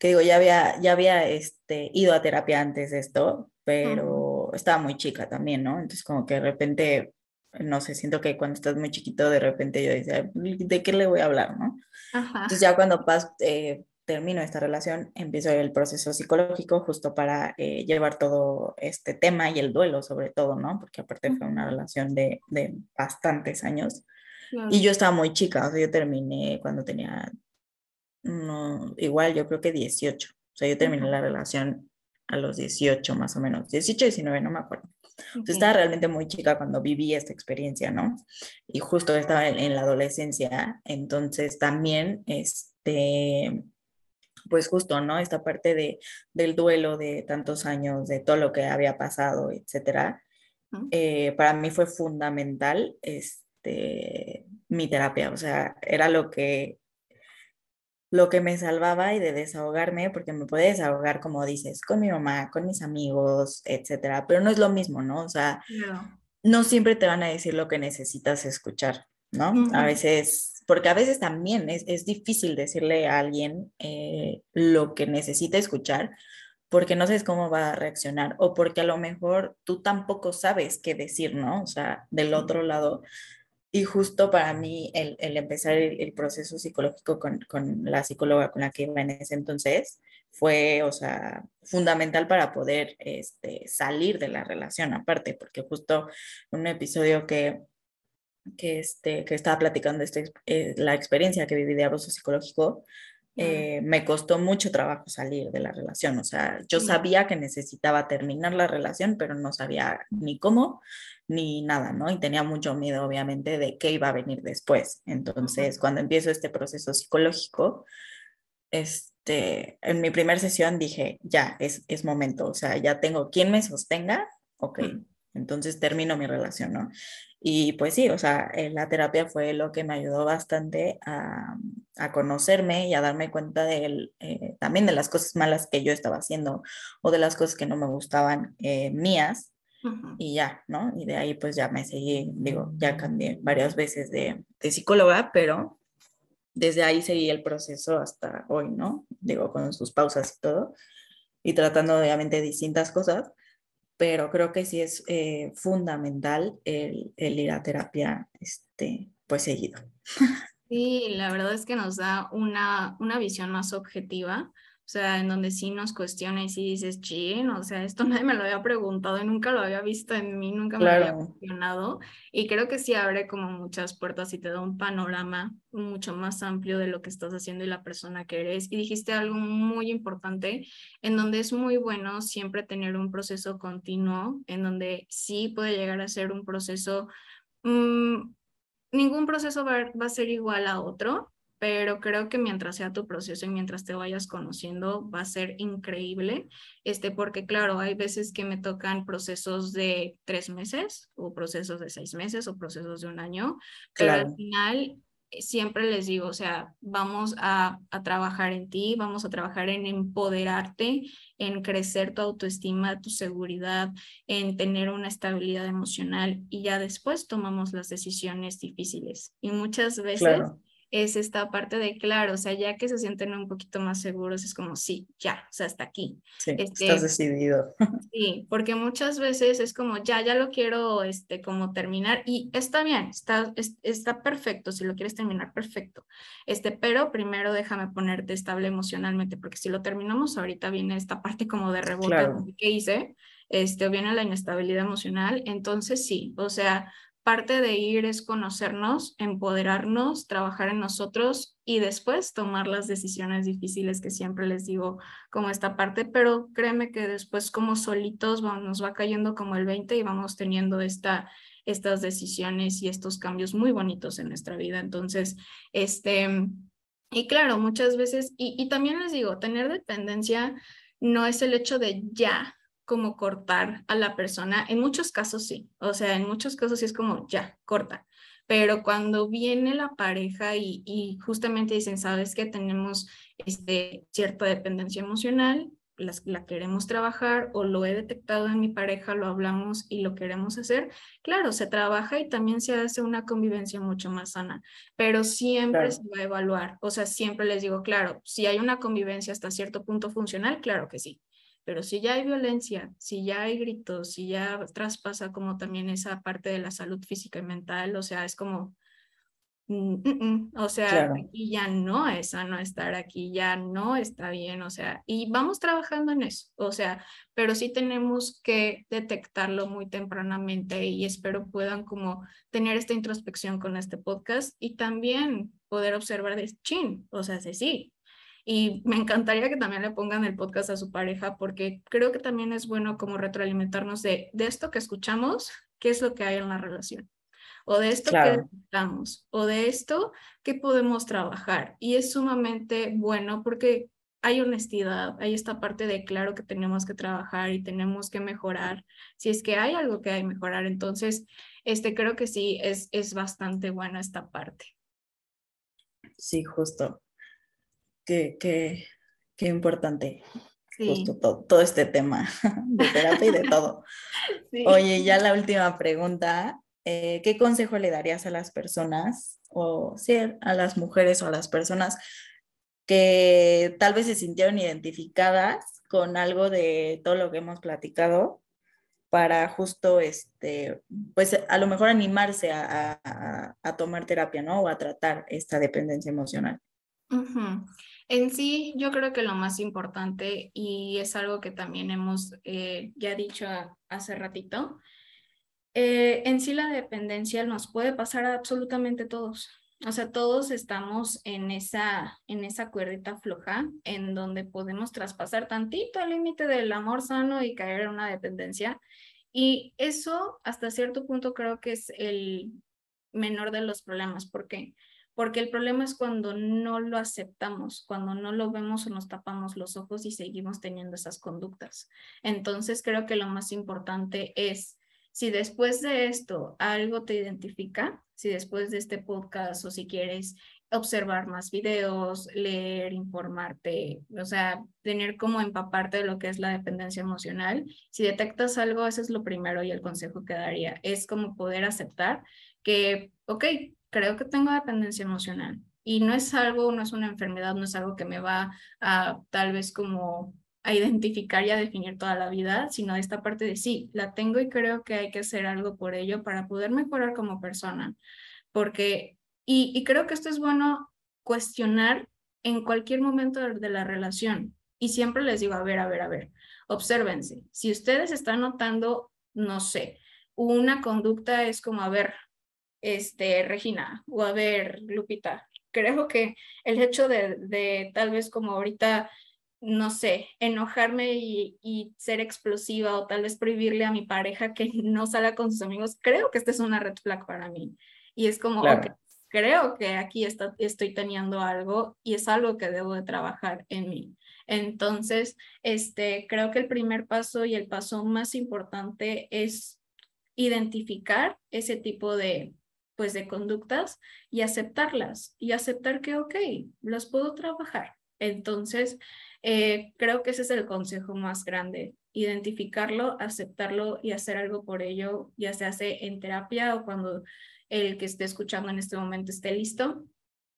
que digo, ya había, ya había este, ido a terapia antes de esto, pero estaba muy chica también, ¿no? Entonces como que de repente, no sé, siento que cuando estás muy chiquito, de repente yo decía, ¿de qué le voy a hablar, no? Entonces ya cuando pas, eh, termino esta relación, empiezo el proceso psicológico justo para eh, llevar todo este tema y el duelo sobre todo, ¿no? Porque aparte fue una relación de, de bastantes años. Y yo estaba muy chica, o sea, yo terminé cuando tenía, no, igual yo creo que 18, o sea, yo terminé la relación a los 18 más o menos, 18, 19, no me acuerdo. Entonces estaba realmente muy chica cuando viví esta experiencia, ¿no? Y justo estaba en, en la adolescencia, entonces también, este, pues justo, ¿no? Esta parte de, del duelo de tantos años, de todo lo que había pasado, etcétera, eh, para mí fue fundamental este, mi terapia, o sea, era lo que, lo que me salvaba y de desahogarme, porque me puede desahogar, como dices, con mi mamá, con mis amigos, etcétera, pero no es lo mismo, ¿no? O sea, no, no siempre te van a decir lo que necesitas escuchar, ¿no? A veces porque a veces también es, es difícil decirle a alguien eh, lo que necesita escuchar porque no sabes cómo va a reaccionar o porque a lo mejor tú tampoco sabes qué decir, ¿no? O sea, del otro lado. Y justo para mí el, empezar el, proceso psicológico con, con, la psicóloga con la que iba en ese entonces fue, o sea, fundamental para poder este, salir de la relación aparte, porque justo un episodio que, que, este, que estaba platicando este, eh, la experiencia que viví de abuso psicológico, eh, me costó mucho trabajo salir de la relación. O sea, yo sabía que necesitaba terminar la relación, pero no sabía ni cómo ni nada, ¿no? Y tenía mucho miedo, obviamente, de qué iba a venir después. Entonces, cuando empiezo este proceso psicológico, este, en mi primera sesión dije, ya, es, es momento, o sea, ya tengo quien me sostenga, ok, entonces termino mi relación, ¿no? Y pues sí, o sea, eh, la terapia fue lo que me ayudó bastante a, a conocerme y a darme cuenta de eh, también de las cosas malas que yo estaba haciendo o de las cosas que no me gustaban eh, mías. Y ya, ¿no? Y de ahí pues ya me seguí, digo, ya cambié varias veces de, de psicóloga, pero desde ahí seguí el proceso hasta hoy, ¿no? Digo, con sus pausas y todo, y tratando obviamente distintas cosas pero creo que sí es eh, fundamental el, el, ir a terapia este, pues seguido. Sí, la verdad es que nos da una, una visión más objetiva o sea, en donde sí nos cuestiona y sí dices, chin, o sea, esto nadie me lo había preguntado y nunca lo había visto en mí, nunca me había cuestionado. Y creo que sí abre como muchas puertas y te da un panorama mucho más amplio de lo que estás haciendo y la persona que eres. Y dijiste algo muy importante, en donde es muy bueno siempre tener un proceso continuo, en donde sí puede llegar a ser un proceso, mmm, ningún proceso va, va a ser igual a otro, pero creo que mientras sea tu proceso y mientras te vayas conociendo va a ser increíble, este, porque claro, hay veces que me tocan procesos de tres meses o procesos de seis meses o procesos de un año, pero al final eh, siempre les digo, o sea, vamos a, a, trabajar en ti, vamos a trabajar en empoderarte, en crecer tu autoestima, tu seguridad, en tener una estabilidad emocional y ya después tomamos las decisiones difíciles. Y muchas veces es esta parte de, claro, o sea, ya que se sienten un poquito más seguros, es como, sí, ya, o sea, hasta aquí. Sí, este, estás decidido. Sí, porque muchas veces es como, ya, ya lo quiero, este, como terminar, y está bien, está, está perfecto, si lo quieres terminar, perfecto, este, pero primero déjame ponerte estable emocionalmente, porque si lo terminamos ahorita viene esta parte como de rebote, claro. ¿qué hice? Este, o viene la inestabilidad emocional, entonces sí, o sea, parte de ir es conocernos, empoderarnos, trabajar en nosotros y después tomar las decisiones difíciles que siempre les digo como esta parte, pero créeme que después como solitos nos va cayendo como el 20 y vamos teniendo esta, estas decisiones y estos cambios muy bonitos en nuestra vida. Entonces, este, y claro, muchas veces, y, y también les digo, tener dependencia no es el hecho de ya, como cortar a la persona. En muchos casos sí, o sea, en muchos casos sí es como ya, corta. Pero cuando viene la pareja y, justamente dicen, sabes que tenemos este, cierta dependencia emocional, la queremos trabajar o lo he detectado en mi pareja, lo hablamos y lo queremos hacer, claro, se trabaja y también se hace una convivencia mucho más sana, pero siempre se va a evaluar, o sea, siempre les digo, claro, si hay una convivencia hasta cierto punto funcional, claro que sí, pero si ya hay violencia, si ya hay gritos, si ya traspasa como también esa parte de la salud física y mental, o sea, es como Mm, mm, mm. o sea, aquí ya no es sano estar aquí, ya no está bien, o sea, y vamos trabajando en eso, o sea, pero sí tenemos que detectarlo muy tempranamente y espero puedan como tener esta introspección con este podcast y también poder observar de chin, o sea, sí. Y me encantaría que también le pongan el podcast a su pareja porque creo que también es bueno como retroalimentarnos de, de esto que escuchamos, qué es lo que hay en la relación o de esto que necesitamos, o de esto que podemos trabajar. Y es sumamente bueno porque hay honestidad, hay esta parte de claro que tenemos que trabajar y tenemos que mejorar. Si es que hay algo que hay que mejorar, entonces este, creo que sí, es, es bastante buena esta parte. Sí, justo. Qué, qué, qué importante. Justo todo, todo, este tema de terapia y de todo. Oye, ya la última pregunta. Eh, ¿qué consejo le darías a las personas, o sí, a las mujeres o a las personas que tal vez se sintieron identificadas con algo de todo lo que hemos platicado para justo, este, pues a lo mejor animarse a, tomar terapia, ¿no? O a tratar esta dependencia emocional. En sí, yo creo que lo más importante, y es algo que también hemos eh, ya dicho hace ratito, eh, en sí la dependencia nos puede pasar a absolutamente todos. O sea, todos estamos en esa, en esa cuerdita floja en donde podemos traspasar tantito el límite del amor sano y caer en una dependencia. Y eso hasta cierto punto creo que es el menor de los problemas. ¿Por qué? Porque el problema es cuando no lo aceptamos, cuando no lo vemos o nos tapamos los ojos y seguimos teniendo esas conductas. Entonces creo que lo más importante es si después de esto algo te identifica, si después de este podcast o si quieres observar más videos, leer, informarte, o sea, tener como empaparte de lo que es la dependencia emocional. Si detectas algo, eso es lo primero y el consejo que daría. Es como poder aceptar que, ok, creo que tengo dependencia emocional y no es algo, no es una enfermedad, no es algo que me va a tal vez como a identificar y a definir toda la vida, sino esta parte de sí, la tengo y creo que hay que hacer algo por ello para poder mejorar como persona. Porque, y, y creo que esto es bueno cuestionar en cualquier momento de la relación. Y siempre les digo, a ver, a ver, a ver, obsérvense. Si ustedes están notando, no sé, una conducta es como, a ver, este, Regina, o a ver, Lupita, creo que el hecho de, de tal vez como ahorita no sé, enojarme y, ser explosiva o tal vez prohibirle a mi pareja que no salga con sus amigos, creo que esta es una red flag para mí. Y es como, creo que aquí está, estoy teniendo algo y es algo que debo de trabajar en mí. Entonces, este, creo que el primer paso y el paso más importante es identificar ese tipo de, pues, de conductas y aceptarlas y aceptar que, ok, las puedo trabajar. Entonces, eh, creo que ese es el consejo más grande, identificarlo, aceptarlo y hacer algo por ello, ya se hace en terapia o cuando el que esté escuchando en este momento esté listo.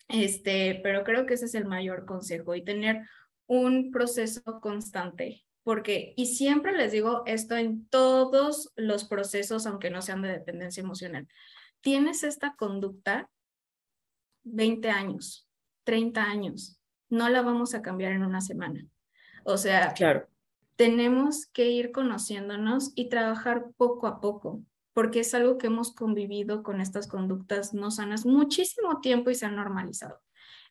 Este, pero creo que ese es el mayor consejo y tener un proceso constante, porque, y siempre les digo esto en todos los procesos, aunque no sean de dependencia emocional, tienes esta conducta 20 años, 30 años, no la vamos a cambiar en una semana. O sea, claro. tenemos que ir conociéndonos y trabajar poco a poco, porque es algo que hemos convivido con estas conductas no sanas muchísimo tiempo y se han normalizado.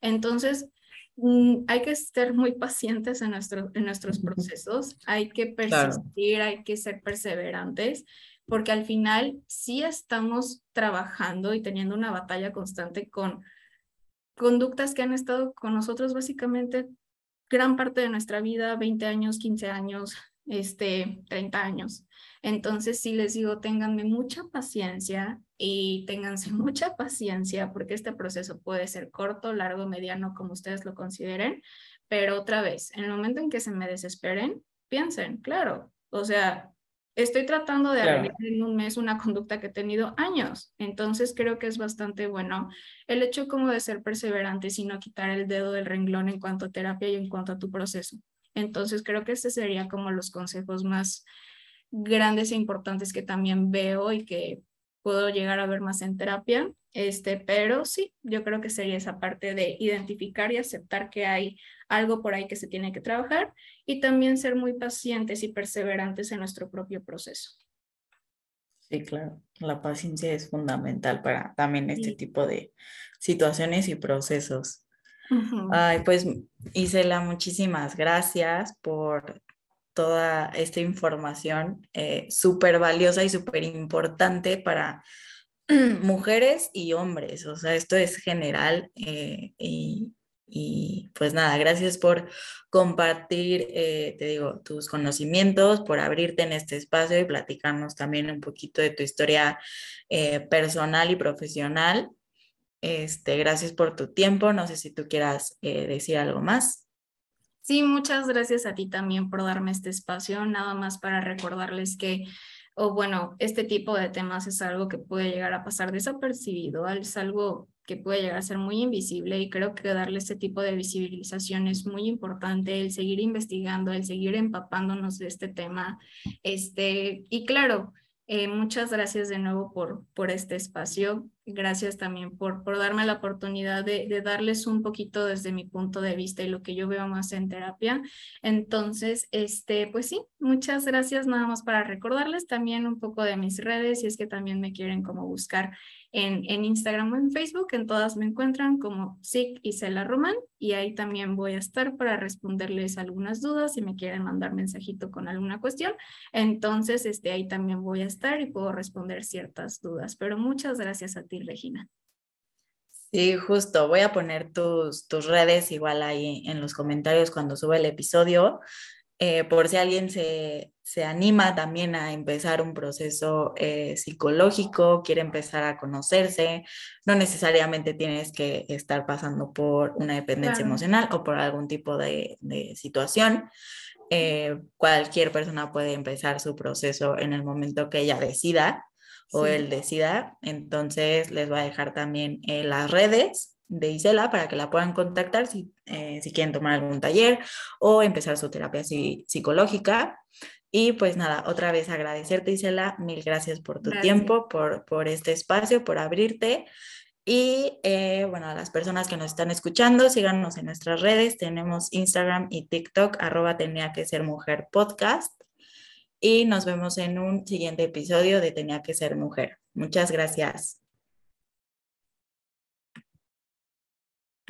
Entonces, mm, hay que ser muy pacientes en, nuestro, en nuestros procesos, hay que persistir, hay que ser perseverantes, porque al final sí estamos trabajando y teniendo una batalla constante con conductas que han estado con nosotros básicamente gran parte de nuestra vida, 20 años, 15 años, este, 30 años. Entonces, sí les digo, ténganme mucha paciencia y ténganse mucha paciencia porque este proceso puede ser corto, largo, mediano, como ustedes lo consideren, pero otra vez, en el momento en que se me desesperen, piensen, claro, o sea, estoy tratando de arreglar en un mes una conducta que he tenido años. Entonces creo que es bastante bueno el hecho como de ser perseverante y no quitar el dedo del renglón en cuanto a terapia y en cuanto a tu proceso. Entonces creo que este sería como los consejos más grandes e importantes que también veo y que puedo llegar a ver más en terapia. Este, pero sí, yo creo que sería esa parte de identificar y aceptar que hay algo por ahí que se tiene que trabajar y también ser muy pacientes y perseverantes en nuestro propio proceso. Sí, claro, la paciencia es fundamental para también este tipo de situaciones y procesos. Ay, pues Isela, muchísimas gracias por toda esta información eh, súper valiosa y súper importante para mujeres y hombres. O sea, esto es general eh, y, pues nada, gracias por compartir, eh, te digo, tus conocimientos, por abrirte en este espacio y platicarnos también un poquito de tu historia eh, personal y profesional. Este, gracias por tu tiempo. No sé si tú quieras decir algo más. Sí, muchas gracias a ti también por darme este espacio. Nada más para recordarles que o bueno, este tipo de temas es algo que puede llegar a pasar desapercibido, es algo que puede llegar a ser muy invisible y creo que darle este tipo de visibilización es muy importante, el seguir investigando, el seguir empapándonos de este tema. Este, y claro, eh, muchas gracias de nuevo por, por este espacio. Gracias también por, por darme la oportunidad de, de, darles un poquito desde mi punto de vista y lo que yo veo más en terapia. Entonces, este, pues sí, muchas gracias. Nada más para recordarles también un poco de mis redes, si es que también me quieren como buscar en, Instagram o en Facebook. En todas me encuentran como SIC y Cela Román y ahí también voy a estar para responderles algunas dudas si me quieren mandar mensajito con alguna cuestión. Entonces, este, ahí también voy a estar y puedo responder ciertas dudas. Pero muchas gracias a ti, Regina. Sí, justo. Voy a poner tus, tus redes igual ahí en los comentarios cuando suba el episodio. Eh, por si alguien se, se, anima también a empezar un proceso eh, psicológico, quiere empezar a conocerse, no necesariamente tienes que estar pasando por una dependencia emocional o por algún tipo de, de situación. Eh, cualquier persona puede empezar su proceso en el momento que ella decida o él decida. Entonces les voy a dejar también las redes de Isela para que la puedan contactar si, eh, si quieren tomar algún taller o empezar su terapia psicológica. Y pues nada, otra vez agradecerte Isela, mil gracias por tu tiempo, por, por este espacio, por abrirte. Y eh, bueno, a las personas que nos están escuchando, síganos en nuestras redes. Tenemos Instagram y TikTok, arroba tenía que ser mujer podcast. Y nos vemos en un siguiente episodio de Tenía que ser mujer. Muchas gracias.